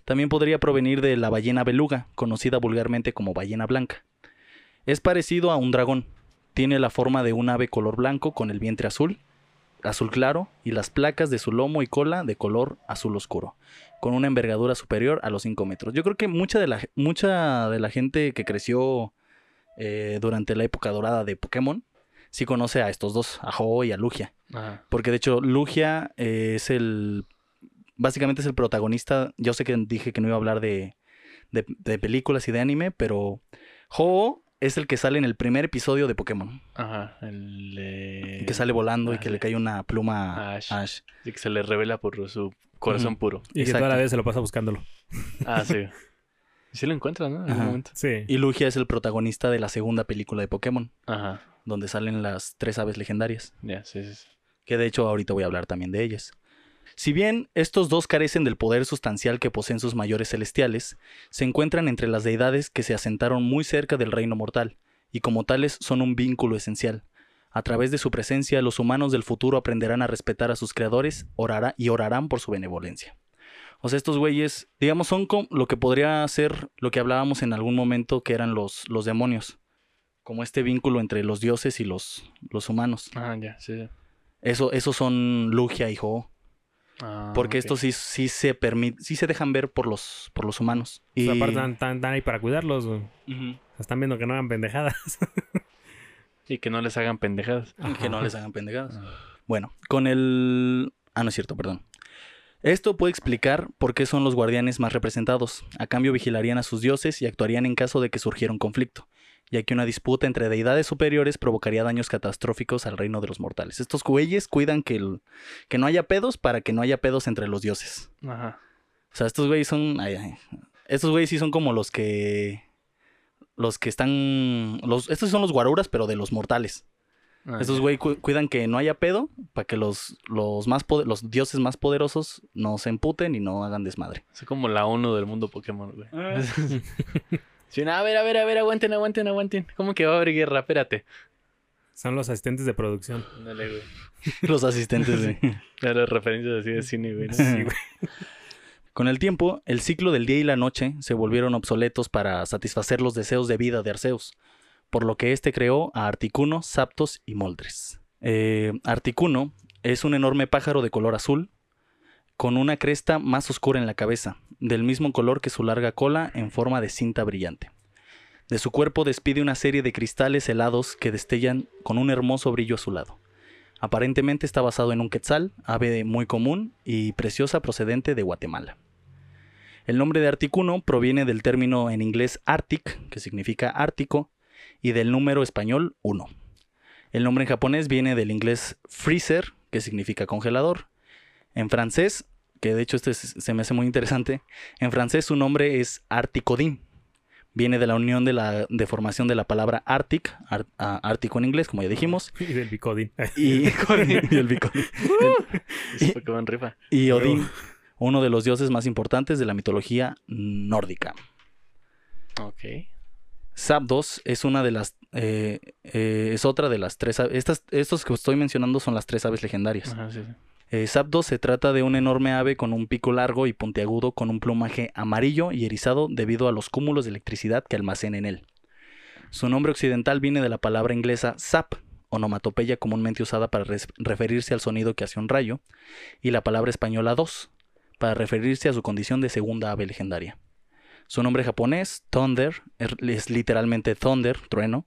También podría provenir de la ballena beluga, conocida vulgarmente como ballena blanca. Es parecido a un dragón. Tiene la forma de un ave color blanco con el vientre azul, azul claro, y las placas de su lomo y cola de color azul oscuro, con una envergadura superior a los 5 metros. Yo creo que mucha de la, mucha de la gente que creció eh, durante la época dorada de Pokémon sí conoce a estos dos, a Ho y a Lugia. Ajá. Porque de hecho, Lugia eh, es el. Básicamente es el protagonista. Yo sé que dije que no iba a hablar de, de, de películas y de anime, pero Ho es el que sale en el primer episodio de Pokémon. Ajá. El de- que sale volando y que le cae una pluma A Ash. Ash. Y que se le revela por su corazón puro. Y que toda Exacto. la vida se lo pasa buscándolo. Ah, sí. Y sí lo encuentran, ¿no? En algún momento. Sí. Y Lugia es el protagonista de la segunda película de Pokémon, Ajá. Donde salen las tres aves legendarias. Ya, sí, sí. sí. que de hecho ahorita voy a hablar también de ellas. Si bien estos dos carecen del poder sustancial que poseen sus mayores celestiales, se encuentran entre las deidades que se asentaron muy cerca del reino mortal, y como tales son un vínculo esencial. A través de su presencia, los humanos del futuro aprenderán a respetar a sus creadores orará, y orarán por su benevolencia. O sea, estos güeyes, digamos, son lo que podría ser lo que hablábamos en algún momento que eran los, los demonios. Como este vínculo entre los dioses y los, los humanos. Ah, ya, sí. sí. Eso, esos son Lugia y Ho. Ah, Porque ok. estos sí, sí se permit- sí se dejan ver por los, por los humanos. O sea, Y- aparte están, ahí para cuidarlos, güey. Están viendo que no hagan pendejadas. Y que no les hagan pendejadas. que no Ajá. les hagan pendejadas. Ah. Bueno, con el... Ah, no es cierto, perdón. Esto puede explicar por qué son los guardianes más representados. A cambio vigilarían a sus dioses y actuarían en caso de que surgiera un conflicto, ya que una disputa entre deidades superiores provocaría daños catastróficos al reino de los mortales. Estos güeyes cuidan que, el- que no haya pedos para que no haya pedos entre los dioses. Ajá. O sea, estos güeyes son. ay, ay, estos güeyes sí son como los que. Los que están. Los, estos son los guaruras, pero de los mortales. Ah, Estos güeyes cu- cuidan que no haya pedo para que los, los, más los dioses más poderosos no se emputen y no hagan desmadre. Es como la ONU del mundo Pokémon, güey. Sí, no, a ver, a ver, a ver, aguanten, aguanten, aguanten. ¿Cómo que va a haber guerra? Espérate. Son los asistentes de producción. Dale, güey. los asistentes de. Las referencias así de cine, güey. ¿no? Sí, güey. Con el tiempo, el ciclo del día y la noche se volvieron obsoletos para satisfacer los deseos de vida de Arceus, por lo que éste creó a Articuno, Zapdos y Moldres. Eh, Articuno es un enorme pájaro de color azul, con una cresta más oscura en la cabeza, del mismo color que su larga cola en forma de cinta brillante. De su cuerpo despide una serie de cristales helados que destellan con un hermoso brillo azulado. Aparentemente está basado en un quetzal, ave muy común y preciosa procedente de Guatemala. El nombre de Articuno proviene del término en inglés Arctic, que significa ártico, y del número español 1. El nombre en japonés viene del inglés freezer, que significa congelador. En francés, que de hecho este es- se me hace muy interesante, en francés su nombre es Articodin. Viene de la unión de la deformación de la palabra Arctic, ar- a- ártico en inglés, como ya dijimos, Y del bicodín. y, y el rifa. Y Odín, uno de los dioses más importantes de la mitología nórdica. Ok. Zapdos es una de las eh, eh, es otra de las tres a- estas estos que estoy mencionando son las tres aves legendarias. Ajá, sí, sí. Eh, Zapdos se trata de un enorme ave con un pico largo y puntiagudo con un plumaje amarillo y erizado debido a los cúmulos de electricidad que almacena en él. Su nombre occidental viene de la palabra inglesa zap, onomatopeya comúnmente usada para referirse al sonido que hace un rayo, y la palabra española dos, para referirse a su condición de segunda ave legendaria. Su nombre japonés, Thunder, er- es literalmente Thunder, trueno,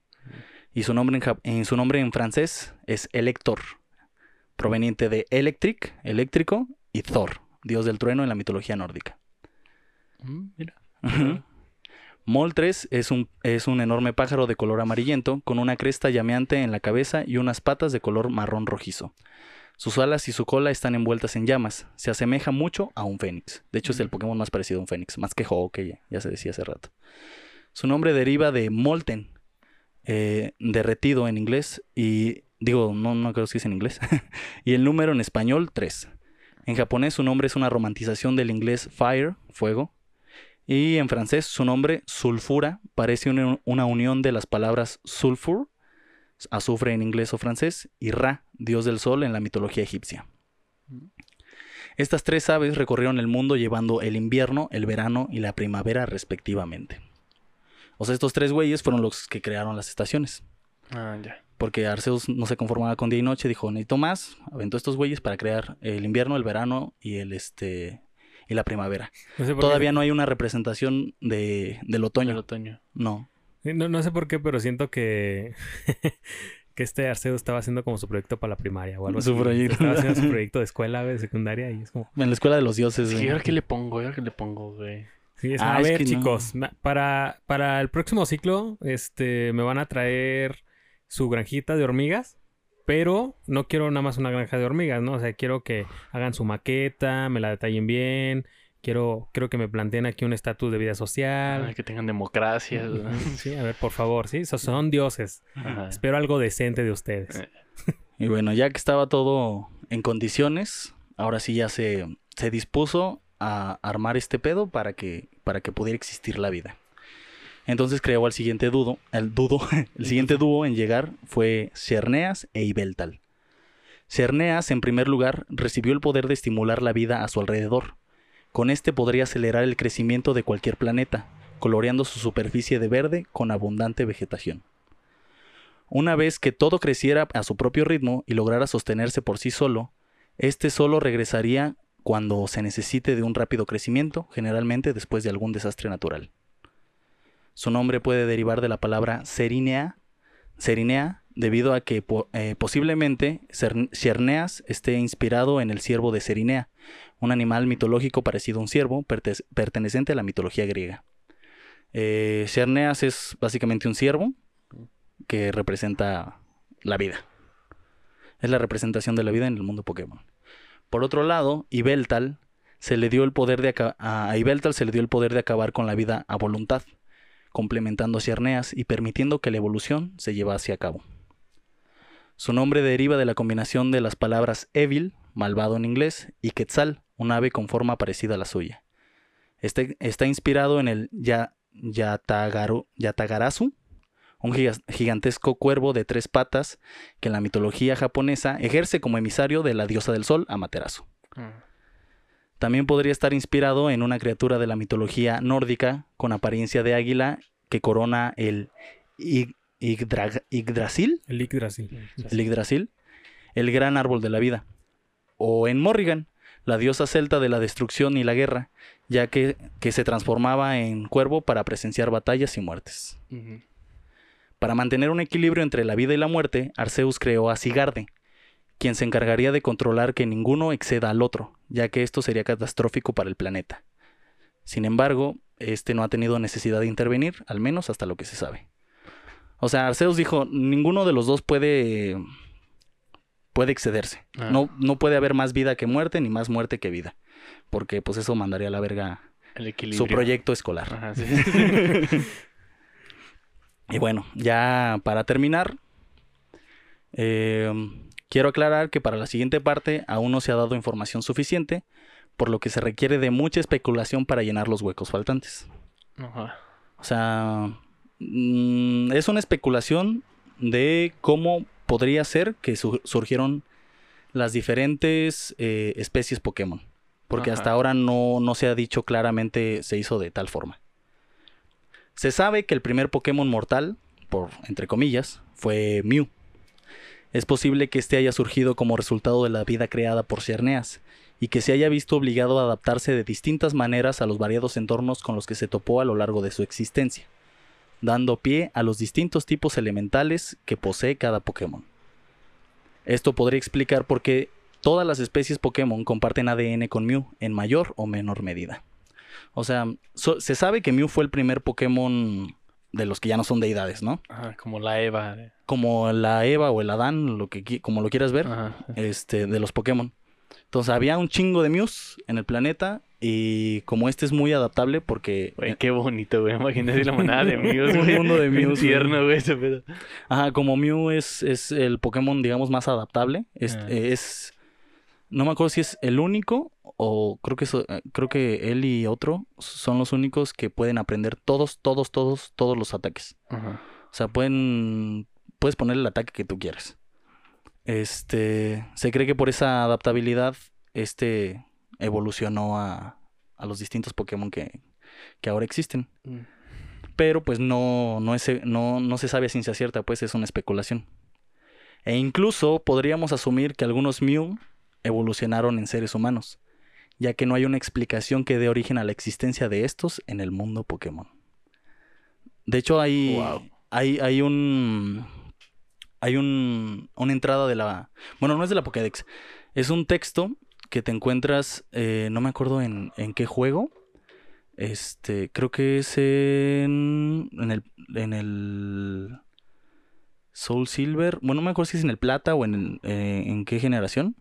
y su nombre en, en su nombre en francés es Elector, proveniente de Electric, eléctrico, y Thor, dios del trueno en la mitología nórdica. Mm, mira. Moltres es un, es un enorme pájaro de color amarillento con una cresta llameante en la cabeza y unas patas de color marrón rojizo. Sus alas y su cola están envueltas en llamas. Se asemeja mucho a un fénix. De hecho, es el Pokémon más parecido a un fénix, más que Ho, que ya, ya se decía hace rato. Su nombre deriva de molten, eh, derretido en inglés, y digo, no, no creo que es en inglés, y el número en español 3. En japonés su nombre es una romantización del inglés fire, fuego, y en francés su nombre, sulfura, parece una, una unión de las palabras sulfur, azufre en inglés o francés, y Ra, dios del sol en la mitología egipcia. Estas tres aves recorrieron el mundo llevando el invierno, el verano y la primavera respectivamente. O sea, estos tres güeyes fueron los que crearon las estaciones. Ah, ya. Porque Arceus no se conformaba con día y noche, dijo, necesito más, aventó estos güeyes para crear el invierno, el verano y el este y la primavera. No sé por qué- Todavía no hay una representación de, del otoño. El otoño. No. No, no sé por qué, pero siento que, que este Arceus estaba haciendo como su proyecto para la primaria o algo Su así. proyecto. Estaba haciendo su proyecto de escuela, de secundaria y es como... En la escuela de los dioses. Sí, ahora qué le pongo, ahora qué le pongo, güey. Sí, es- Ah, a es ver, que no. chicos, para, para el próximo ciclo, este, me van a traer su granjita de hormigas, pero no quiero nada más una granja de hormigas, ¿no? O sea, quiero que hagan su maqueta, me la detallen bien, quiero, quiero que me planteen aquí un estatus de vida social. Ah, que tengan democracia. Güey. Sí, a ver, por favor, sí, esos son dioses. Ajá. Espero algo decente de ustedes. Eh. Y bueno, ya que estaba todo en condiciones, ahora sí ya se, se dispuso a armar este pedo para que, para que pudiera existir la vida. Entonces creó al siguiente dudo, el dudo, el siguiente dúo en llegar fue Cerneas e Ibeltal. Cerneas, en primer lugar, recibió el poder de estimular la vida a su alrededor. Con este podría acelerar el crecimiento de cualquier planeta, coloreando su superficie de verde con abundante vegetación. Una vez que todo creciera a su propio ritmo y lograra sostenerse por sí solo, este solo regresaría cuando se necesite de un rápido crecimiento, generalmente después de algún desastre natural. Su nombre puede derivar de la palabra serinea, serinea debido a que eh, posiblemente Cer- Cerneas esté inspirado en el ciervo de Serinea, un animal mitológico parecido a un ciervo perte- perteneciente a la mitología griega. Eh, es básicamente un ciervo que representa la vida. Es la representación de la vida en el mundo Pokémon. Por otro lado, se le dio el poder de a Ibeltal se le dio el poder de acabar con la vida a voluntad, complementando a Cerneas y permitiendo que la evolución se llevase a cabo. Su nombre deriva de la combinación de las palabras Evil, malvado en inglés, y Quetzal, un ave con forma parecida a la suya. Este está inspirado en el ya, Yatagaru- Yatagarasu, un gigantesco cuervo de tres patas que en la mitología japonesa ejerce como emisario de la diosa del sol, Amaterasu. Ah. También podría estar inspirado en una criatura de la mitología nórdica con apariencia de águila que corona el Ig- Yggdra- Yggdrasil, El Yggdrasil. el Yggdrasil, el gran árbol de la vida. O en Morrigan, la diosa celta de la destrucción y la guerra, ya que, que se transformaba en cuervo para presenciar batallas y muertes. Para mantener un equilibrio entre la vida y la muerte, Arceus creó a Sigarde, quien se encargaría de controlar que ninguno exceda al otro, ya que esto sería catastrófico para el planeta. Sin embargo, este no ha tenido necesidad de intervenir, al menos hasta lo que se sabe. O sea, Arceus dijo, ninguno de los dos puede puede excederse. Ah. No, no puede haber más vida que muerte, ni más muerte que vida. Porque pues eso mandaría a la verga El equilibrio. su proyecto escolar. Ajá, sí. Y bueno, ya para terminar, eh, quiero aclarar que para la siguiente parte aún no se ha dado información suficiente, por lo que se requiere de mucha especulación para llenar los huecos faltantes. Ajá. O sea, mm, es una especulación de cómo podría ser que su- surgieron las diferentes eh, especies Pokémon. Porque Ajá. hasta ahora no, no se ha dicho claramente se hizo de tal forma. Se sabe que el primer Pokémon mortal, por entre comillas, fue Mew. Es posible que este haya surgido como resultado de la vida creada por Cerneas y que se haya visto obligado a adaptarse de distintas maneras a los variados entornos con los que se topó a lo largo de su existencia, dando pie a los distintos tipos elementales que posee cada Pokémon. Esto podría explicar por qué todas las especies Pokémon comparten ADN con Mew en mayor o menor medida. O sea, se sabe que Mew fue el primer Pokémon de los que ya no son deidades, ¿no? Ajá, como la Eva. de- Como la Eva o el Adán, lo que, como lo quieras ver Ajá. este, de los Pokémon. Entonces había un chingo de Mews en el planeta y como este es muy adaptable porque... Güey, qué bonito, güey. Imagínate la manada de Mews, Un güey. mundo de Mews, tierno, güey, ese pedo. Ajá, como Mew es, es el Pokémon, digamos, más adaptable. Es, Ah. eh, es- No me acuerdo si es el único o creo que, so- eh, creo que él y otro son los únicos que pueden aprender todos, todos, todos, todos los ataques. Ajá. O sea, pueden. Puedes poner el ataque que tú quieras. Este. Se cree que por esa adaptabilidad. Este evolucionó a, a los distintos Pokémon que, que ahora existen. Mm. Pero pues no, no, es, no, no se sabe a ciencia cierta, pues es una especulación. E incluso podríamos asumir que algunos Mew evolucionaron en seres humanos, ya que no hay una explicación que dé origen a la existencia de estos en el mundo Pokémon. De hecho, hay, Wow. hay, hay un. Hay un, una entrada de la. Bueno, no es de la Pokédex. Es un texto que te encuentras. eh, no me acuerdo en, en qué juego. Este. Creo que es en. En el. En el. Soul Silver. Bueno, no me acuerdo si es en el Plata o en, el- eh, en qué generación.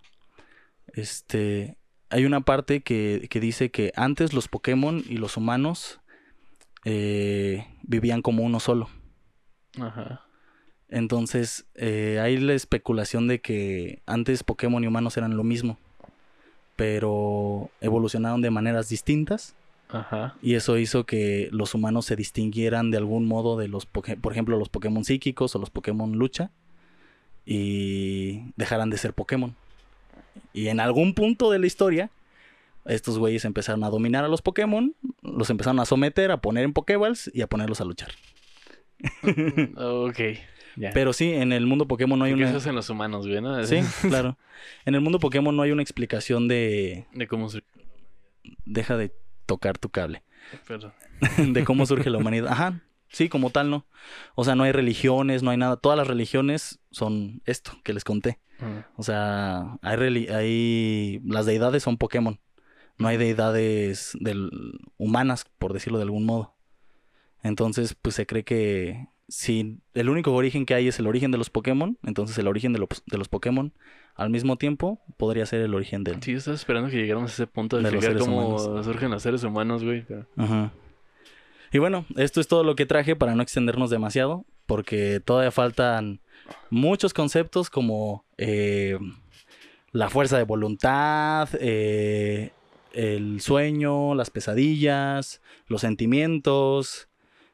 Este. Hay una parte que, que dice que antes los Pokémon y los humanos eh, vivían como uno solo. Ajá. Entonces, eh, hay la especulación de que antes Pokémon y humanos eran lo mismo, pero evolucionaron de maneras distintas Ajá. y eso hizo que los humanos se distinguieran de algún modo de los, por ejemplo, los Pokémon psíquicos o los Pokémon lucha y dejaran de ser Pokémon. Y en algún punto de la historia, estos güeyes empezaron a dominar a los Pokémon, los empezaron a someter, a poner en Pokéballs y a ponerlos a luchar. ok. Pero sí, en el mundo Pokémon no hay Porque una... eso es en los humanos, güey, ¿no? Sí, claro. En el mundo Pokémon no hay una explicación de De cómo se... deja de tocar tu cable, Perdón. de cómo surge la humanidad. Ajá, sí, como tal no. O sea, no hay religiones, no hay nada. Todas las religiones son esto que les conté. Ajá. O sea, hay, reli- hay las deidades son Pokémon. No hay deidades del... humanas, por decirlo de algún modo. Entonces, pues se cree que si el único origen que hay es el origen de los Pokémon, entonces el origen de los, de los Pokémon al mismo tiempo podría ser el origen del... Sí, yo estaba esperando que llegáramos a ese punto de, De explicar cómo humanos. surgen los seres humanos, güey. pero- Ajá. Y bueno, esto es todo lo que traje para no extendernos demasiado, porque todavía faltan muchos conceptos como eh, la fuerza de voluntad, eh, el sueño, las pesadillas, los sentimientos,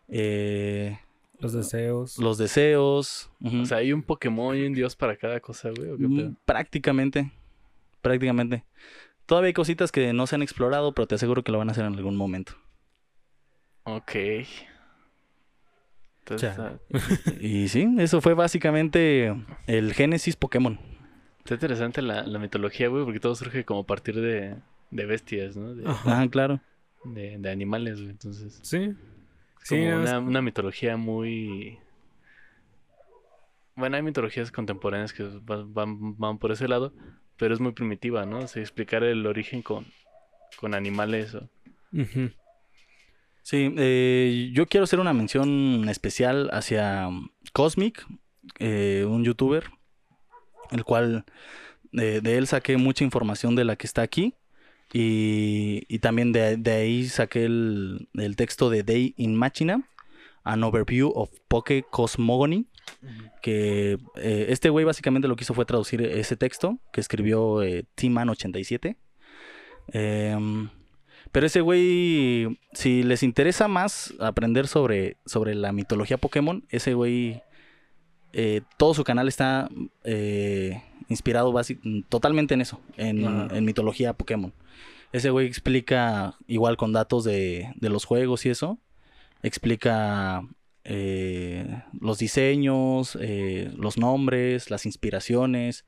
eh, Los deseos. los deseos. O sea, hay un Pokémon y un dios para cada cosa, güey. ¿o qué Mm, pedo? prácticamente, prácticamente. Todavía hay cositas que no se han explorado, pero te aseguro que lo van a hacer en algún momento. Ok. Entonces, Ya. está, Y sí, eso fue básicamente el Génesis Pokémon. está interesante la, la mitología, güey, porque todo surge como a partir de, de bestias, ¿no? De, Ajá. Ajá, claro. de, de animales, güey. Entonces, Sí. es Sí, como nada más- una, una mitología muy... Bueno, hay mitologías contemporáneas que van, van, van por ese lado, pero es muy primitiva, ¿no? O sea, explicar el origen con, con animales. o- Ujú. Sí, eh, yo quiero hacer una mención especial hacia Cosmic, eh, un youtuber, el cual eh, de él saqué mucha información de la que está aquí. Y, y también de, ahí saqué el, texto de Day in Machina, An Overview of Poke Cosmogony. Que eh, este güey básicamente lo que hizo fue traducir ese texto que escribió eh, T-Man87. Em, pero ese güey, si les interesa más aprender sobre, sobre la mitología Pokémon, ese güey, eh, todo su canal está eh, inspirado basi- totalmente en eso, en, mitología Pokémon. Ese güey explica, igual con datos de, de los juegos y eso, explica eh, los diseños, eh, los nombres, las inspiraciones,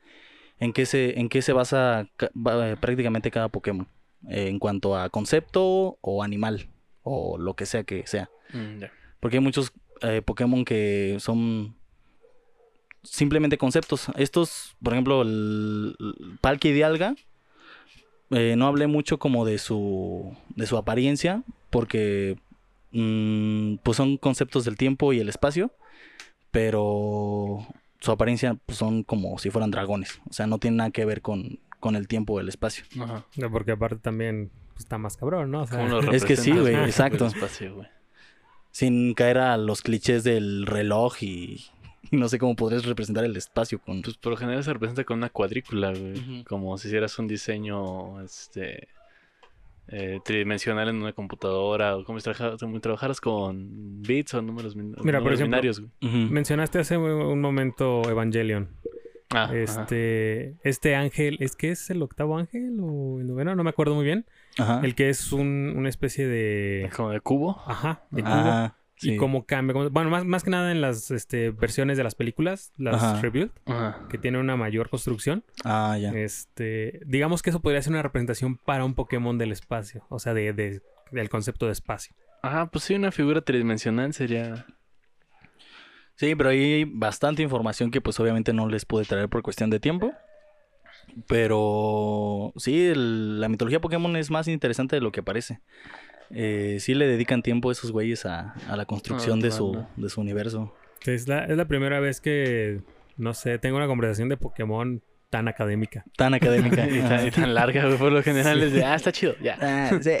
en qué se, en qué se basa ca- prácticamente cada Pokémon eh, en cuanto a concepto o animal o lo que sea que sea. Mm. Porque hay muchos eh, Pokémon que son simplemente conceptos. Estos, por ejemplo, el, el Palkia y Dialga, eh, no hablé mucho como de su, de su apariencia, porque mm, pues son conceptos del tiempo y el espacio, pero su apariencia pues, son como si fueran dragones. O sea, no tiene nada que ver con, con el tiempo o el espacio. Ajá. No, Porque aparte también pues, está más cabrón, ¿no? O sea, ¿Cómo lo Es que sí, güey, exacto. espacio, güey? Sin caer a los clichés del reloj y, y no sé cómo podrías representar el espacio con... Pues por lo general se representa con una cuadrícula, güey. Como si hicieras un diseño este eh, tridimensional en una computadora o como si, como trabajaras con bits o números, Mira, por ejemplo, binarios, güey. Ujú. mencionaste hace un momento Evangelion. Ah, ajá. Este, este ángel, ¿es que es el octavo ángel o el noveno? No me acuerdo muy bien. Ajá. El que es un, una especie de... Como de cubo. Ajá, de cubo. Ajá, Y sí. cómo cambia. Bueno, más, más que nada en las este, versiones de las películas, las Ajá. Rebuild, que tienen una mayor construcción. Ah, ya. Este, digamos que eso podría ser una representación para un Pokémon del espacio, o sea, de, de- del concepto de espacio. Ajá, pues sí, una figura tridimensional sería. Sí, pero hay bastante información que pues obviamente no les pude traer por cuestión de tiempo. Pero sí, el- la mitología Pokémon es más interesante de lo que parece. Eh, sí le dedican tiempo esos güeyes a, a la construcción Ah, de, su, de su universo. Es la, es la primera vez que, no sé, tengo una conversación de Pokémon tan académica. Tan académica. y, tan, y tan larga. Por lo general es de, ah, está chido, ya. Ah, sí.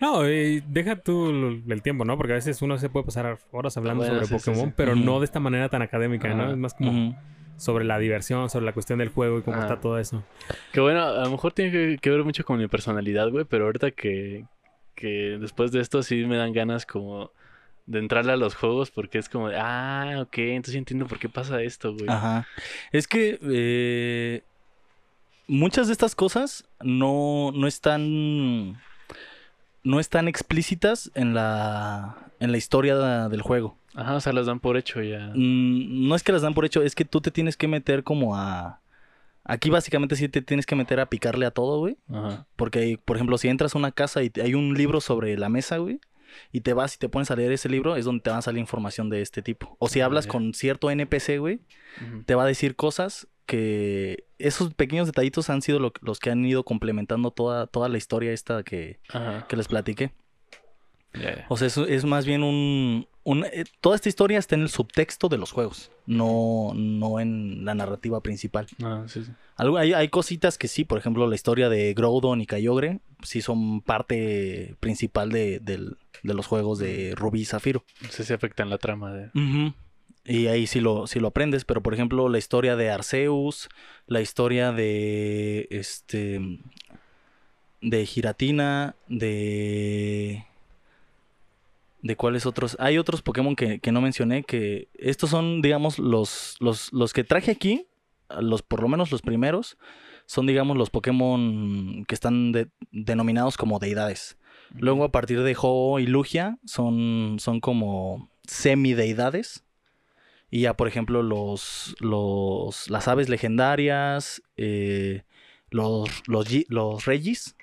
No, y deja tú el tiempo, ¿no? Porque a veces uno se puede pasar horas hablando Bueno, sobre sí, Pokémon, sí. pero no de esta manera tan académica, ¿no? Es más como sobre la diversión, sobre la cuestión del juego y cómo está todo eso. Que bueno, a lo mejor tiene que, que ver mucho con mi personalidad, güey, pero ahorita que, que después de esto sí me dan ganas como de entrarle a los juegos porque es como, de, ah, ok, entonces entiendo por qué pasa esto, güey. Ajá. Es que eh, muchas de estas cosas no, no están. No están explícitas en la. en la historia del juego. Ajá, o sea, las dan por hecho ya. Mm, no es que las dan por hecho, es que tú te tienes que meter como a. Aquí básicamente sí te tienes que meter a picarle a todo, güey. Ajá. Porque, por ejemplo, si entras a una casa y hay un libro sobre la mesa, güey, y te vas y te pones a leer ese libro, es donde te va a salir información de este tipo. O si hablas con cierto NPC, güey, te va a decir cosas que esos pequeños detallitos han sido lo- los que han ido complementando toda, toda la historia esta que, Ajá. que les platiqué. O sea, es, es más bien un... un- eh, toda esta historia está en el subtexto de los juegos, no, no en la narrativa principal. Ah, sí, sí. Algo, hay, hay cositas que sí, por ejemplo, la historia de Groudon y Kyogre, sí son parte principal de, del- de los juegos de Rubí y Zafiro. Sé si afectan la trama de... Y ahí sí lo, sí lo aprendes, pero por ejemplo, la historia de Arceus, la historia de este de Giratina, de de cuáles otros. Hay otros Pokémon que, que no mencioné, que estos son, digamos, los, los, los que traje aquí, los, por lo menos los primeros, son, digamos, los Pokémon que están de- denominados como deidades. Luego, a partir de Ho y Lugia, son, son como semideidades. Y ya, por ejemplo, los, los, las aves legendarias, eh, los, los, los Regis,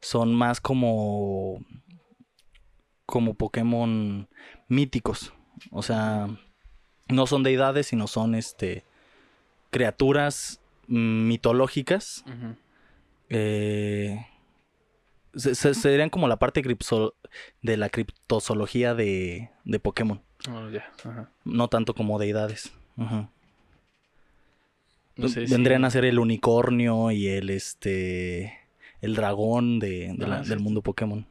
son más como, como Pokémon míticos. O sea, no son deidades, sino son este criaturas mm, mitológicas. Eh, se- se- serían como la parte de la criptozoología de, de Pokémon. Oh, ya. Ajá. No tanto como deidades. Ujú. No sé si- Vendrían a ser el unicornio y el este el dragón de, de la- sí. del mundo Pokémon.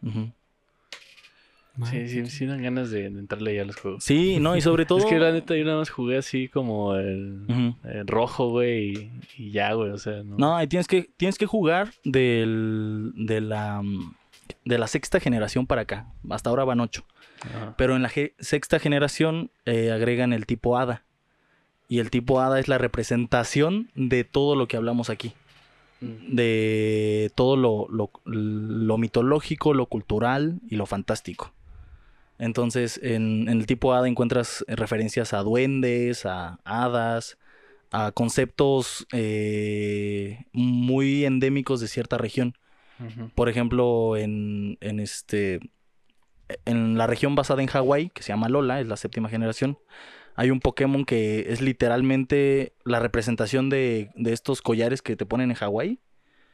Sí, sí, sí dan ganas de, de entrarle ya a los juegos. Sí, no, y sobre todo. Es que la neta yo nada más jugué así como el, el rojo, güey, y, y ya, güey, o sea, no. No, y tienes que, tienes que jugar del, de la mm, de la sexta generación para acá. Hasta ahora van ocho. Ajá. Pero en la ge- sexta generación eh, agregan el tipo hada. Y el tipo hada es la representación de todo lo que hablamos aquí. Mm. De todo lo, lo- lo mitológico, lo cultural y lo fantástico. Entonces, en, en el tipo hada encuentras referencias a duendes, a hadas, a conceptos eh, muy endémicos de cierta región. Por ejemplo, en, en este. En la región basada en Hawái, que se llama Lola, es la séptima generación. Hay un Pokémon que es literalmente la representación de, de estos collares que te ponen en Hawái.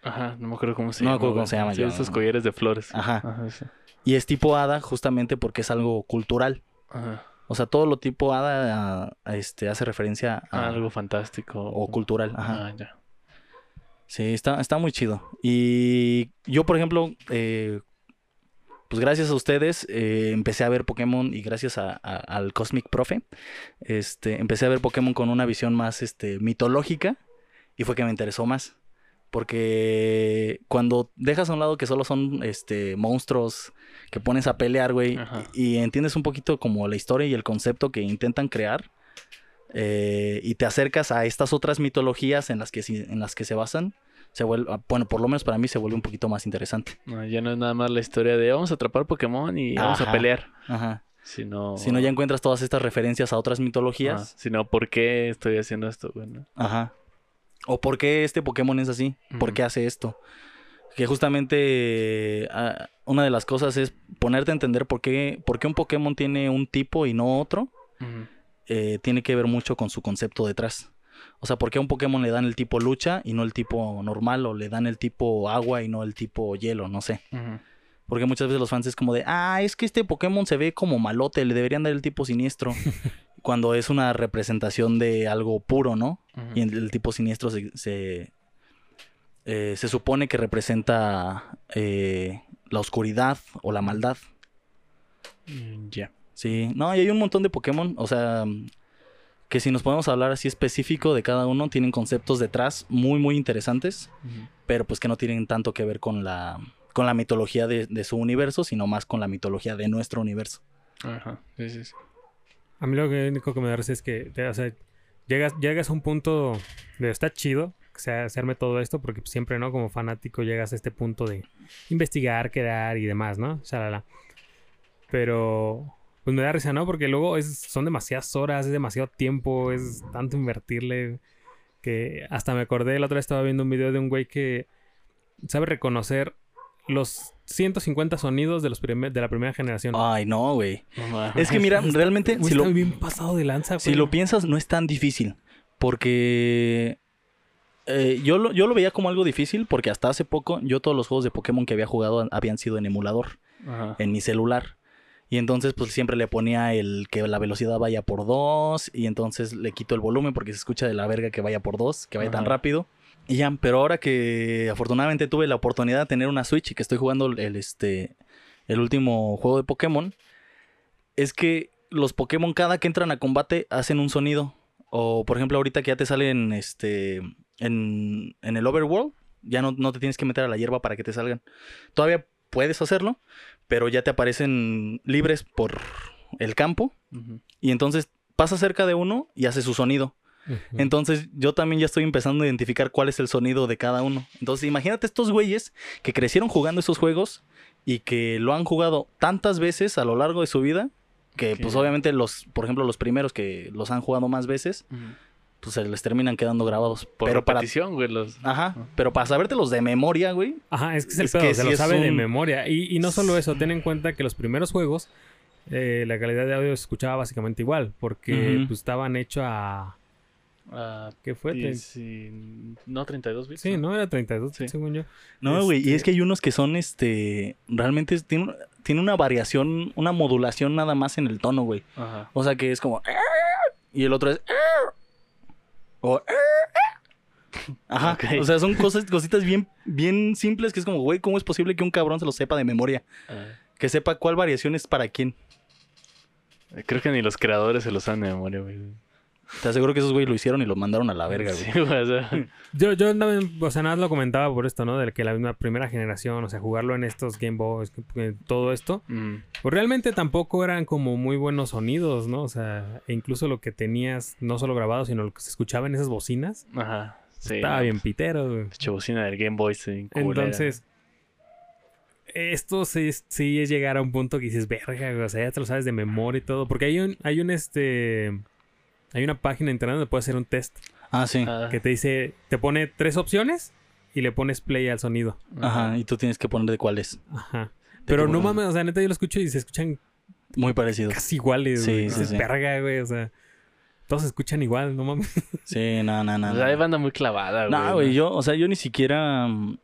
Ajá, no me acuerdo cómo se No me llama. acuerdo cómo se llama, Sí, estos collares de flores. Ajá. sí. Y es tipo hada justamente porque es algo cultural. Ajá. O sea, todo lo tipo hada a- a este, hace referencia a algo fantástico. o cultural. Ajá. Ah, ya. Sí, está, está muy chido. Y yo, por ejemplo, eh, pues gracias a ustedes eh, empecé a ver Pokémon y gracias a- a- al Cosmic Profe, este, empecé a ver Pokémon con una visión más este, mitológica y fue que me interesó más. Porque cuando dejas a un lado que solo son este, monstruos que pones a pelear, güey, y entiendes un poquito como la historia y el concepto que intentan crear, eh, y te acercas a estas otras mitologías en las que, en las que se basan, se vuelve, ah, bueno, por lo menos para mí se vuelve un poquito más interesante. No, ya no es nada más la historia de vamos a atrapar Pokémon y vamos a pelear. Ajá. Sino. Si no, ya encuentras todas estas referencias a otras mitologías. Sino, ¿por qué estoy haciendo esto, güey? no? Ajá. O por qué este Pokémon es así, por qué hace esto. Que justamente ah, una de las cosas es ponerte a entender por qué, por qué un Pokémon tiene un tipo y no otro. Ujú. Eh, tiene que ver mucho con su concepto detrás. O sea, ¿por qué a un Pokémon le dan el tipo lucha y no el tipo normal? O le dan el tipo agua y no el tipo hielo, no sé. Porque muchas veces los fans es como de, ah, es que este Pokémon se ve como malote, le deberían dar el tipo siniestro. cuando es una representación de algo puro, ¿no? Y el, tipo siniestro se, se, eh, se supone que representa eh, la oscuridad o la maldad. Mm, Ya. Sí, no, y hay un montón de Pokémon, o sea, que si nos podemos hablar así específico de cada uno, tienen conceptos detrás muy, muy interesantes, pero pues que no tienen tanto que ver con la, con la mitología de, de su universo, sino más con la mitología de nuestro universo. Ajá. Sí, sí, sí. A mí lo único que me da risa es que, o sea, llegas, llegas a un punto de está chido que se, se arme todo esto, porque siempre, ¿no? Como fanático llegas a este punto de investigar, crear y demás, ¿no? Shalala. Pero, pues me da risa, ¿no? Porque luego es, son demasiadas horas, es demasiado tiempo, es tanto invertirle que hasta me acordé, la otra vez estaba viendo un video de un güey que sabe reconocer los 150 sonidos de, los primer- de la primera generación. Ay, no, güey. No. Es que mira, realmente, si está lo, bien pasado de lanza, si güey. lo piensas, no es tan difícil, porque... eh, yo, lo, yo lo veía como algo difícil porque hasta hace poco yo todos los juegos de Pokémon que había jugado habían sido en emulador. Ajá. en mi celular. Y entonces pues siempre le ponía el que la velocidad vaya por dos y entonces le quito el volumen porque se escucha de la verga que vaya por dos, que vaya tan rápido. Y ya, pero ahora que afortunadamente tuve la oportunidad de tener una Switch y que estoy jugando el, este, el último juego de Pokémon, es que los Pokémon cada que entran a combate hacen un sonido. O por ejemplo ahorita que ya te salen este, en, en el Overworld, ya no, no te tienes que meter a la hierba para que te salgan. Todavía puedes hacerlo, pero ya te aparecen libres por el campo y entonces pasa cerca de uno y hace su sonido. Entonces yo también ya estoy empezando a identificar cuál es el sonido de cada uno. Entonces imagínate estos güeyes que crecieron jugando esos juegos y que lo han jugado tantas veces a lo largo de su vida que pues obviamente los, por ejemplo, los primeros que los han jugado más veces. Pues se les terminan quedando grabados. Por pero para repetición, güey. Los... Ajá, pero para sabértelos de memoria, güey. Ajá, es que es el Es pedo, que se sí lo sabe de memoria. Y, y no solo eso, ten en cuenta que los primeros juegos eh, la calidad de audio se escuchaba básicamente igual, porque Ujú. pues, estaban hechos a... ¿Qué fue? Tre- diez y- No, 32 bits. Sí, ¿no? Era 32, Sí. según yo. No, güey, y Este- es que hay unos que son, este, realmente tiene, tiene una variación, una modulación nada más en el tono, güey. Ajá. O sea que es como... Y el otro es... O... Ajá, Ok. o sea, son cosas, cositas bien, bien simples que es como, güey, ¿cómo es posible que un cabrón se lo sepa de memoria? Ah, Que sepa cuál variación es para quién. Creo que ni los creadores se lo saben de memoria, güey. Te aseguro que esos güey lo hicieron y lo mandaron a la verga, güey. Sí, o sea, Yo, yo en- o sea, nada más lo comentaba por esto, ¿no? De que la misma primera generación, o sea, jugarlo en estos Game Boys, todo esto, mm, pues realmente tampoco eran como muy buenos sonidos, ¿no? O sea, e incluso lo que tenías, no solo grabado, sino lo que se escuchaba en esas bocinas, Ajá. Sí. estaba no, bien pitero, güey. pinche bocina del Game Boy, sí. Entonces, esto sí, es- sí es llegar a un punto que dices, verga, güey, o sea, ya te lo sabes de memoria y todo, porque hay un, hay un, este, hay una página en internet donde puedes hacer un test Ah, sí. Ah, que te dice, te pone tres opciones y le pones play al sonido. Ajá, y tú tienes que poner de cuál es. Ajá. Pero no mames, o sea, neta yo lo escucho y se escuchan Muy parecido. casi iguales, Sí, güey. sí, sí. verga, güey, o sea, todos se escuchan igual, no mames. Sí, no, no, no. O sea, hay banda muy clavada, güey. No, güey, yo, o sea, yo ni siquiera, mm,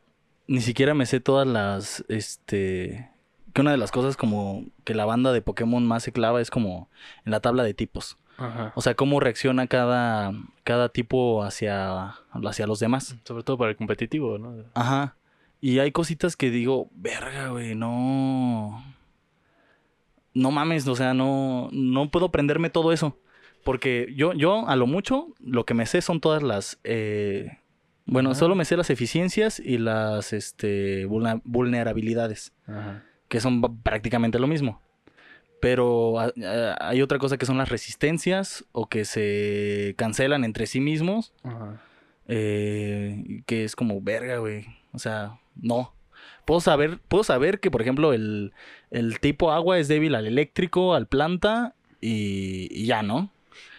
ni siquiera me sé todas las, este, que una de las cosas como que la banda de Pokémon más se clava es como en la tabla de tipos. Ajá. O sea, cómo reacciona cada, cada tipo hacia, hacia los demás. Sobre todo para el competitivo, ¿no? Ajá. Y hay cositas que digo, verga, güey, no. No mames, o sea, no, no puedo aprenderme todo eso. Porque yo, yo, a lo mucho, lo que me sé son todas las. eh, bueno, Ajá. solo me sé las eficiencias y las este, vulnerabilidades, Ajá. que son prácticamente lo mismo. Pero a- a- hay otra cosa que son las resistencias o que se cancelan entre sí mismos. Ajá. Eh, que es como verga, güey. O sea, no. Puedo saber, puedo saber que, por ejemplo, el, el tipo agua es débil al eléctrico, al planta y, y ya, ¿no?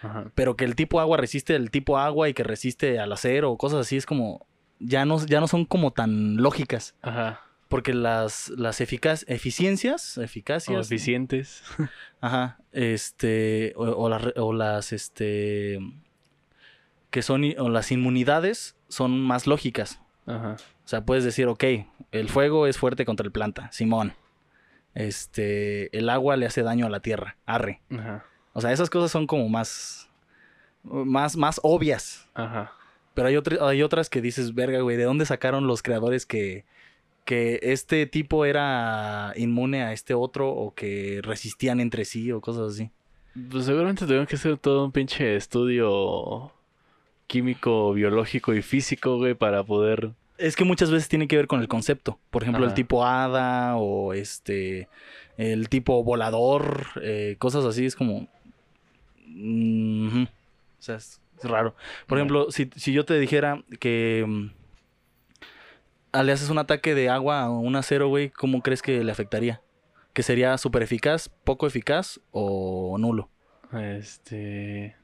Ajá. Pero que el tipo agua resiste el tipo agua y que resiste al acero o cosas así es como ya no, ya no son como tan lógicas. Ajá. Porque las, las eficaz, eficiencias, O eficacias, eficientes. Ajá, este, o, o o las, este, que son, o las inmunidades son más lógicas. Ajá. O sea, puedes decir, ok, el fuego es fuerte contra el planta, Simón. Este, el agua le hace daño a la tierra, arre. Ajá. O sea, esas cosas son como más, más, más obvias. Ajá. Pero hay, otr- hay otras que dices, verga, güey, ¿de dónde sacaron los creadores que, que este tipo era inmune a este otro o que resistían entre sí o cosas así? Pues seguramente tuvieron que hacer todo un pinche estudio químico, biológico y físico, güey, para poder. Es que muchas veces tiene que ver con el concepto. Por ejemplo, el tipo hada o este el tipo volador, eh, cosas así. Es como. mm. O sea, es, raro. Por ejemplo, si, si yo te dijera que mm, le haces un ataque de agua a un acero, güey, ¿cómo crees que le afectaría? ¿Que sería súper eficaz, poco eficaz o nulo? Este.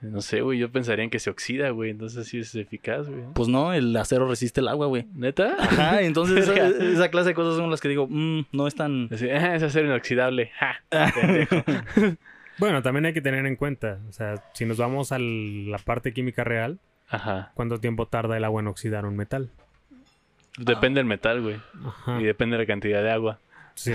No sé, güey. Yo pensaría en que se oxida, güey. Entonces sí es eficaz, güey. Pues no, el acero resiste el agua, güey. ¿Neta? Ajá, entonces esa, clase de cosas son las que digo, mm, no es tan... Así, ah, es acero inoxidable. ¡Ja! Bueno, también hay que tener en cuenta, o sea, si nos vamos a la parte química real, Ajá. ¿cuánto tiempo tarda el agua en oxidar un metal? Depende del metal, güey. Ajá. Y depende de la cantidad de agua. Sí.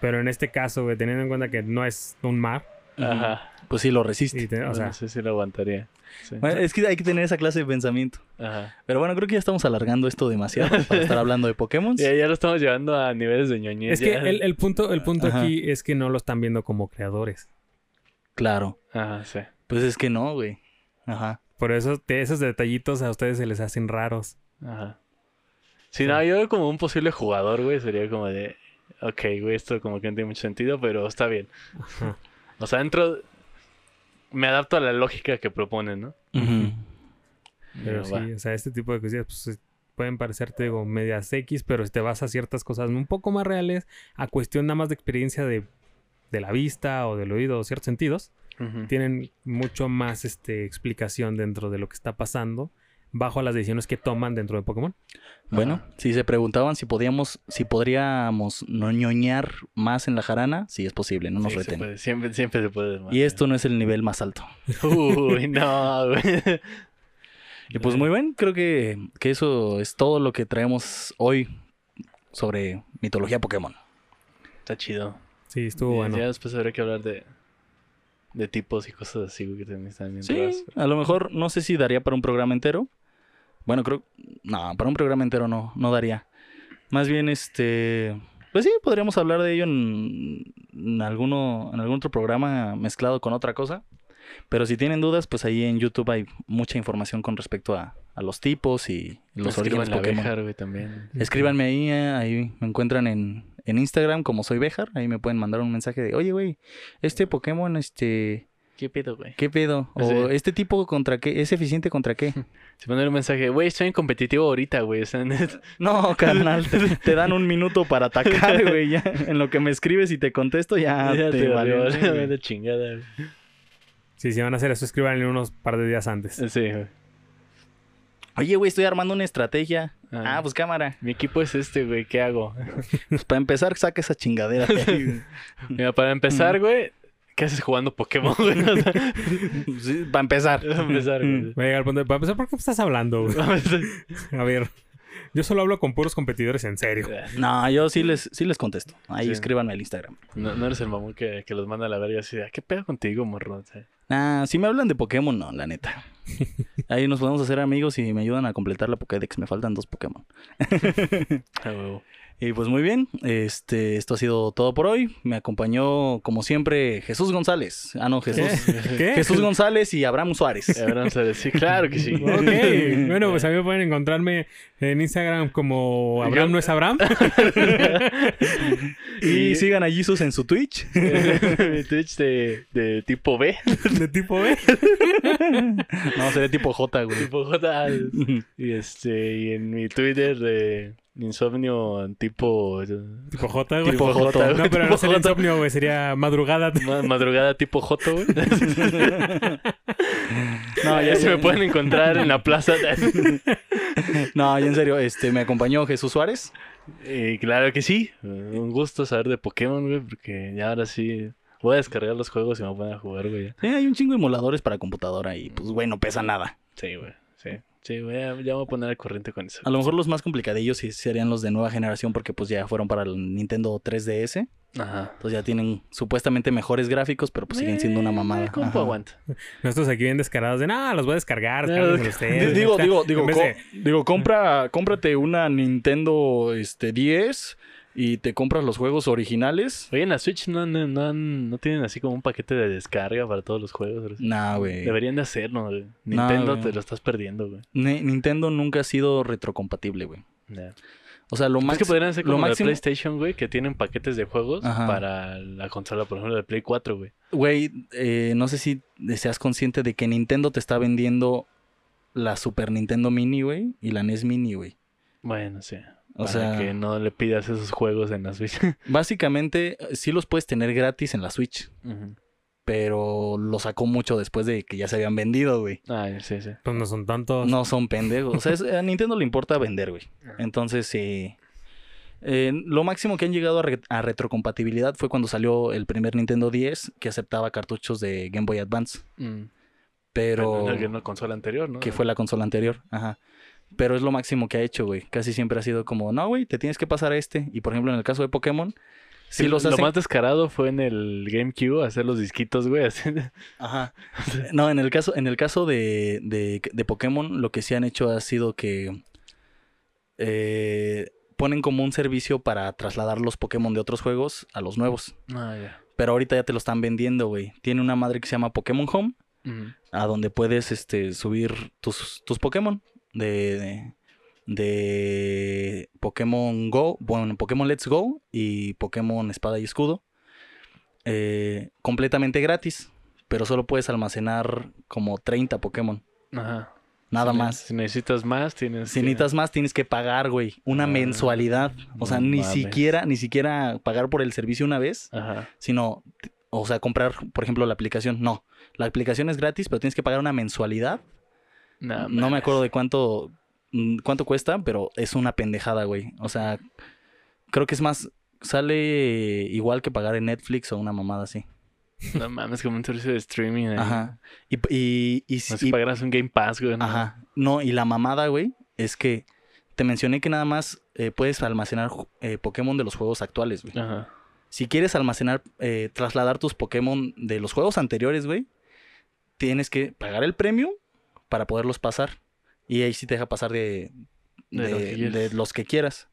Pero en este caso, güey, teniendo en cuenta que no es un mar, Ajá. Pues sí, lo resiste. te- o sea, no sé si lo aguantaría. Sí. Bueno, es que hay que tener esa clase de pensamiento. Ajá. Pero bueno, creo que ya estamos alargando esto demasiado para estar hablando de Pokémon. Ya, ya lo estamos llevando a niveles de ñoñez. es que el, el punto, el punto Ajá. aquí es que no lo están viendo como creadores. Claro. Ajá, sí. Pues es que no, güey. Ajá. Por eso de esos detallitos a ustedes se les hacen raros. Ajá. Si no, yo como un posible jugador, güey, sería como de... Ok, güey, esto como que no tiene mucho sentido, pero está bien. Ajá. O sea, dentro... Me adapto a la lógica que proponen, ¿no? Pero sí, va. o sea, este tipo de cosillas pues, es- pueden parecerte digo, medias X, pero si te vas a ciertas cosas un poco más reales, a cuestión nada más de experiencia de, de la vista o del oído o ciertos sentidos, tienen mucho más este, explicación dentro de lo que está pasando bajo a las decisiones que toman dentro de Pokémon. Bueno, Ajá. si se preguntaban si podíamos, si podríamos no ñoñar más en la jarana, sí es posible, no nos Sí, se reten. puede, Siempre, siempre se puede. Y esto no es el nivel más alto. Uy, no, güey. Y pues muy bien, creo que, que eso es todo lo que traemos hoy sobre mitología Pokémon. Está chido. Sí, estuvo Y bueno. Ya después habría que hablar de, de tipos y cosas así, que también están bien Sí, raras. a lo mejor no sé si daría para un programa entero. Bueno, creo. No, para un programa entero no, no daría. Más bien, este. Pues sí, podríamos hablar de ello en, en alguno, en algún otro programa mezclado con otra cosa. Pero si tienen dudas, pues ahí en YouTube hay mucha información con respecto a, a los tipos y los orígenes Escriban la Pokémon. Béjar, güey, también. Escríbanme ahí, eh, ahí me encuentran en, en Instagram como soy Bejar. Ahí me pueden mandar un mensaje de, oye, güey, este Pokémon, este, ¿Qué pedo, güey? ¿qué pedo? O Sí. este tipo contra qué, es eficiente contra qué. Se pone un mensaje, güey, estoy en competitivo ahorita, güey. O sea, net- No, carnal, te, te dan un minuto para atacar, güey. Ya, en lo que me escribes y te contesto, ya, ya te, te valió, valió la chingada, güey. Sí, si van a hacer eso, escríbanle unos par de días antes. Sí, güey. Oye, güey, estoy armando una estrategia. Ah. Ah, pues cámara. Mi equipo es este, güey, ¿qué hago? Pues para empezar, saca esa chingadera. Mira, para empezar, güey, ¿qué haces jugando Pokémon, güey? O sea, Sí, para empezar. para empezar, güey. Voy a llegar punto de, para empezar, ¿por qué me estás hablando, güey? A ver, yo solo hablo con puros competidores en serio. No, yo sí les, sí les contesto. Ahí Sí. escríbanme al Instagram. No, no eres el mamón que, que los manda a la verga así de, "Ah, ¿qué pedo contigo, morro? O sea, Ah, si me hablan de Pokémon, no, la neta. Ahí nos podemos hacer amigos y me ayudan a completar la Pokédex. Me faltan dos Pokémon. Y pues muy bien, este, esto ha sido todo por hoy. Me acompañó, como siempre, Jesús González. Ah, no, Jesús. ¿Qué? Jesús González y Abraham Suárez. Abraham Suárez, sí, claro que sí. Ok, bueno, pues a mí me pueden encontrarme en Instagram como Abraham no es Abraham. Y sigan a Jesus en su Twitch. Mi Twitch de, de tipo B. de tipo B. No, sería tipo J, güey. tipo J. Y este, y en mi Twitter de insomnio tipo. Tipo J, güey. Tipo J, No, pero no sería J. insomnio, güey. Sería madrugada. ma- Madrugada tipo J, güey. No, ya se me pueden encontrar en la plaza. No, ya en serio, este, me acompañó Jesús Suárez. Y claro que sí. Un gusto saber de Pokémon, güey, porque ya ahora sí voy a descargar los juegos y me voy a jugar, güey. Sí, hay un chingo de emuladores para computadora y pues, güey, no pesa nada. Sí, güey. Sí. Sí, güey, ya, ya voy a poner al corriente con eso. A lo mejor los más complicadillos sí serían los de nueva generación porque pues ya fueron para el Nintendo 3DS. Ajá. Entonces ya tienen supuestamente mejores gráficos, pero pues siguen siendo una mamada. Eh, ¿Cómo Ajá. aguanta? Nosotros aquí bien descarados de, no, los voy a descargar. No, descárguenlos ustedes". Digo, digo, digo, co- de- digo, compra, cómprate una Nintendo este 10 y te compras los juegos originales. Oye, en la Switch no, no, no, no tienen así como un paquete de descarga para todos los juegos. Nah, güey. Deberían de hacerlo, güey. No, Nintendo te lo estás perdiendo, güey. Ni- Nintendo nunca ha sido retrocompatible, güey. O sea, lo Es más que podrían ser lo como de máximo- PlayStation, güey, que tienen paquetes de juegos Ajá. para la consola, por ejemplo, de Play 4, güey. Güey, eh, no sé si seas consciente de que Nintendo te está vendiendo la Super Nintendo Mini, güey, y la NES Mini, güey. Bueno, sí. O para sea, que no le pidas esos juegos en la Switch. básicamente sí los puedes tener gratis en la Switch, pero lo sacó mucho después de que ya se habían vendido, güey. Ah, sí, sí. Pues no son tantos. No son pendejos. O sea, es- a Nintendo le importa vender, güey. Entonces, sí. Eh, lo máximo que han llegado a, re- a retrocompatibilidad fue cuando salió el primer Nintendo 10 que aceptaba cartuchos de Game Boy Advance. Mm. Pero. Bueno, en la consola anterior, ¿no? que fue la consola anterior. Ajá. Pero es lo máximo que ha hecho, güey. Casi siempre ha sido como, no, güey, te tienes que pasar a este. Y por ejemplo, en el caso de Pokémon, si Sí, los lo más descarado fue en el GameCube hacer los disquitos, güey. Ajá. No, en el caso, en el caso de, de, de Pokémon, lo que sí han hecho ha sido que eh, ponen como un servicio para trasladar los Pokémon de otros juegos a los nuevos. Ah, ya. Pero ahorita ya te lo están vendiendo, güey. Tiene una madre que se llama Pokémon Home, a donde puedes este, subir tus, tus Pokémon de, de, de Pokémon Go, bueno, Pokémon Let's Go y Pokémon Espada y Escudo. eh, completamente gratis, pero solo puedes almacenar como 30 Pokémon. Ajá. Nada Si más. Si necesitas más, tienes. Si necesitas más, tienes que pagar, güey, una Ah, mensualidad. O sea, no ni mames. siquiera, ni siquiera pagar por el servicio una vez, Ajá. sino, o sea, comprar, por ejemplo, la aplicación. No, la aplicación es gratis, pero tienes que pagar una mensualidad No, No me acuerdo de cuánto, mm, cuánto cuesta, pero es una pendejada, güey. O sea, creo que es más, sale igual que pagar en Netflix o una mamada así. No mames, como un servicio de streaming. Ajá. Y, y, y, No y- si pagaras un Game Pass, güey. ¿no? Ajá. No, y la mamada, güey, es que te mencioné que nada más eh, puedes almacenar eh, Pokémon de los juegos actuales, güey. Ajá. Si quieres almacenar, eh, trasladar tus Pokémon de los juegos anteriores, güey, tienes que pagar el premium para poderlos pasar. Y ahí sí te deja pasar de, De de, los que quieras. de los que quieras.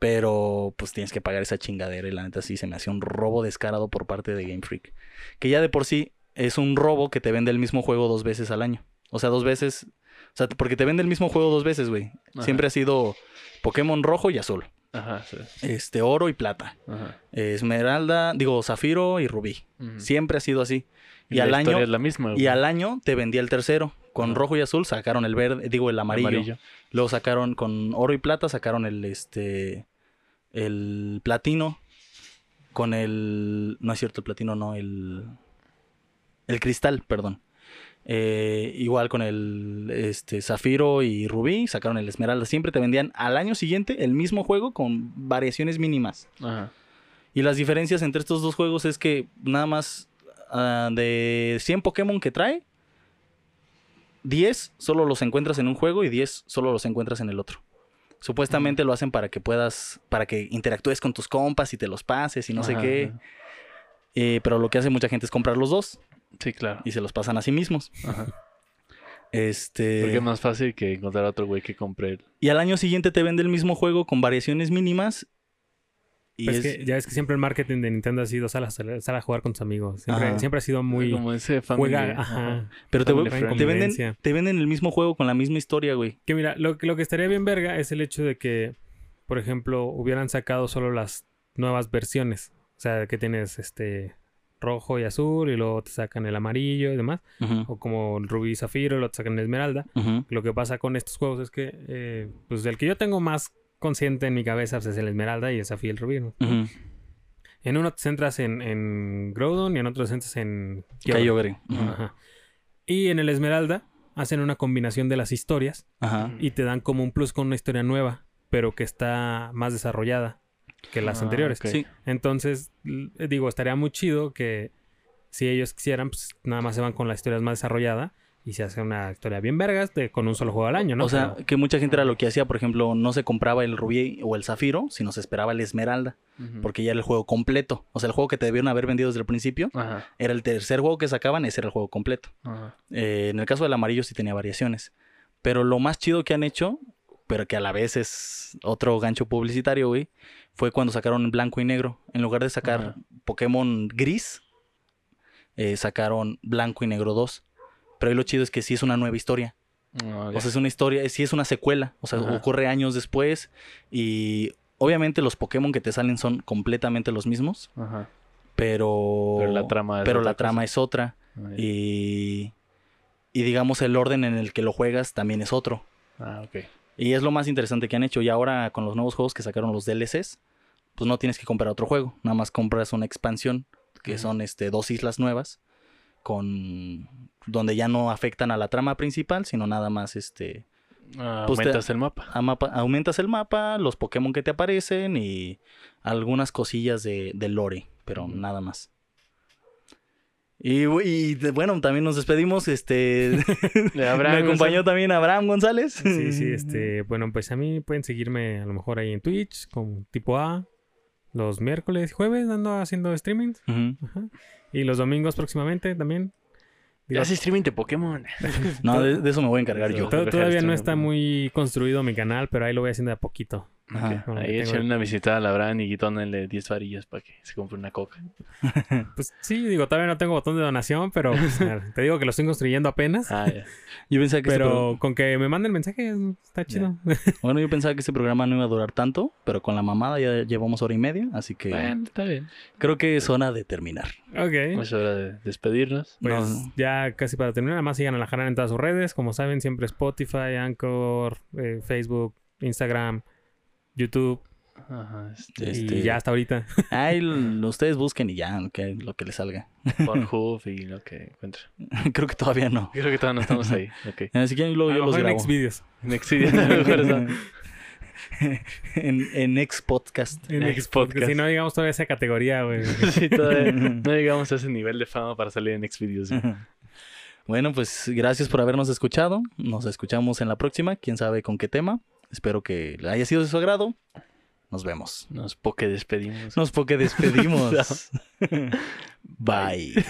Pero pues tienes que pagar esa chingadera y la neta sí se me hacía un robo descarado por parte de Game Freak. Que ya de por sí es un robo que te vende el mismo juego dos veces al año. O sea, dos veces... O sea, porque te vende el mismo juego dos veces, güey. Siempre ha sido Pokémon rojo y azul. Ajá, sí. Este, oro y plata. Ajá. Esmeralda, digo, zafiro y rubí. Siempre ha sido así. Y, al año es la misma, y al año te vendía el tercero. Con rojo y azul sacaron el verde, digo el amarillo. Luego sacaron con oro y plata, sacaron el este el platino. Con el. No es cierto, el platino, no, el. El cristal, perdón. Eh, igual con el este, zafiro y rubí, sacaron el esmeralda. Siempre te vendían al año siguiente el mismo juego con variaciones mínimas. Ajá. Y las diferencias entre estos dos juegos es que nada más ah, de 100 Pokémon que trae, 10 solo los encuentras en un juego y 10 solo los encuentras en el otro. Supuestamente lo hacen para que puedas, para que interactúes con tus compas y te los pases y no sé qué. Eh, pero lo que hace mucha gente es comprar los dos Sí, claro. y se los pasan a sí mismos. Ajá. Este. Porque es más fácil que encontrar a otro güey que compre. Y al año siguiente te vende el mismo juego con variaciones mínimas. Y Pues es- que ya ves que siempre el marketing de Nintendo ha sido sal a, sal a jugar con tus amigos. Siempre, Ajá. siempre ha sido muy... Como ese family, Juega, ajá. pero te, te venden, te venden el mismo juego con la misma historia, güey. Que mira, lo, que- lo que estaría bien verga es el hecho de que, por ejemplo, hubieran sacado solo las nuevas versiones. O sea, que tienes este rojo y azul y luego te sacan el amarillo y demás. O como el rubí y zafiro y luego te sacan el esmeralda. Lo que pasa con estos juegos es que, eh, pues el que yo tengo más consciente en mi cabeza pues, es el esmeralda y el zafiro y el rubí. En uno te centras en, en Groudon y en otro te centras en Kyogre. Y en el Esmeralda hacen una combinación de las historias Ajá. y te dan como un plus con una historia nueva, pero que está más desarrollada que las Ah, anteriores. Sí. Entonces, digo, estaría muy chido que si ellos quisieran, pues nada más se van con la historia más desarrollada y se hace una historia bien vergas de- con un solo juego al año, ¿no? O sea, Pero- que mucha gente era lo que hacía, por ejemplo, no se compraba el rubí o el zafiro, sino se esperaba el esmeralda, porque ya era el juego completo. O sea, el juego que te debieron haber vendido desde el principio Ajá. era el tercer juego que sacaban, ese era el juego completo. Ajá. Eh, en el caso del amarillo sí tenía variaciones. Pero lo más chido que han hecho, pero que a la vez es otro gancho publicitario, güey, fue cuando sacaron blanco y negro. En lugar de sacar Ajá. Pokémon gris, eh, sacaron blanco y negro 2. Pero ahí lo chido es que sí es una nueva historia. Ah, O sea, es una historia, sí es una secuela. O sea, Ajá. ocurre años después. Y obviamente los Pokémon que te salen son completamente los mismos. Ajá. Pero, Pero la trama es pero otra la trama es otra. Ah. Y, y digamos el orden en el que lo juegas también es otro. Ah, ok. Y es lo más interesante que han hecho. Y ahora con los nuevos juegos que sacaron los DLCs, pues no tienes que comprar otro juego. Nada más compras una expansión, que son este, dos islas nuevas, con donde ya no afectan a la trama principal, sino nada más este Ah, Pues te- aumentas el mapa. a mapa, aumentas el mapa, los Pokémon que te aparecen y algunas cosillas de, de lore, pero nada más. Y, bueno, también nos despedimos. Este De Abraham, me acompañó también Abraham González. Sí, sí, este, bueno, pues a mí pueden seguirme a lo mejor ahí en Twitch, como tipo A, los miércoles y jueves ando haciendo streamings. Ajá. Y los domingos próximamente también. Digo, streaming de Pokémon. No, de, de eso me voy a encargar yo. Todavía no está muy construido mi canal, pero ahí lo voy haciendo de a poquito. Ajá. Ahí echan una visitada a la Abraham y quitónenle 10 varillas para que se compre una coca. Pues sí, digo, todavía no tengo botón de donación, pero pues, te digo que lo estoy construyendo apenas. Ah, ya. Yo pensaba que este Pero pro- con que me manden mensaje está chido. bueno, yo pensaba que este programa no iba a durar tanto, pero con la mamada ya llevamos hora y media, así que Bueno, está bien. creo que es hora de terminar. ok. Es hora de despedirnos. Pues No. ya casi para terminar, nada más sigan a la Jarana en todas sus redes. Como saben, siempre Spotify, Anchor, eh, Facebook, Instagram, YouTube. Ajá, este, Este- Y ya hasta ahorita. Ahí l- ustedes busquen y ya, lo que, lo que les salga. Pornhub y lo que encuentre. Creo que todavía no. Creo que todavía no estamos ahí. Ok. Así que luego A yo lo los en grabo. Xvideos. Next video, a lo mejor está- en, en ex podcast. En X X podcast. Si no llegamos todavía a esa categoría, güey. Sí, todavía no llegamos a ese nivel de fama para salir en Next Videos. güey. Bueno, pues gracias por habernos escuchado. Nos escuchamos en la próxima. Quién sabe con qué tema. Espero que le haya sido de su agrado. Nos vemos. Nos poke despedimos. Nos porque despedimos. Bye.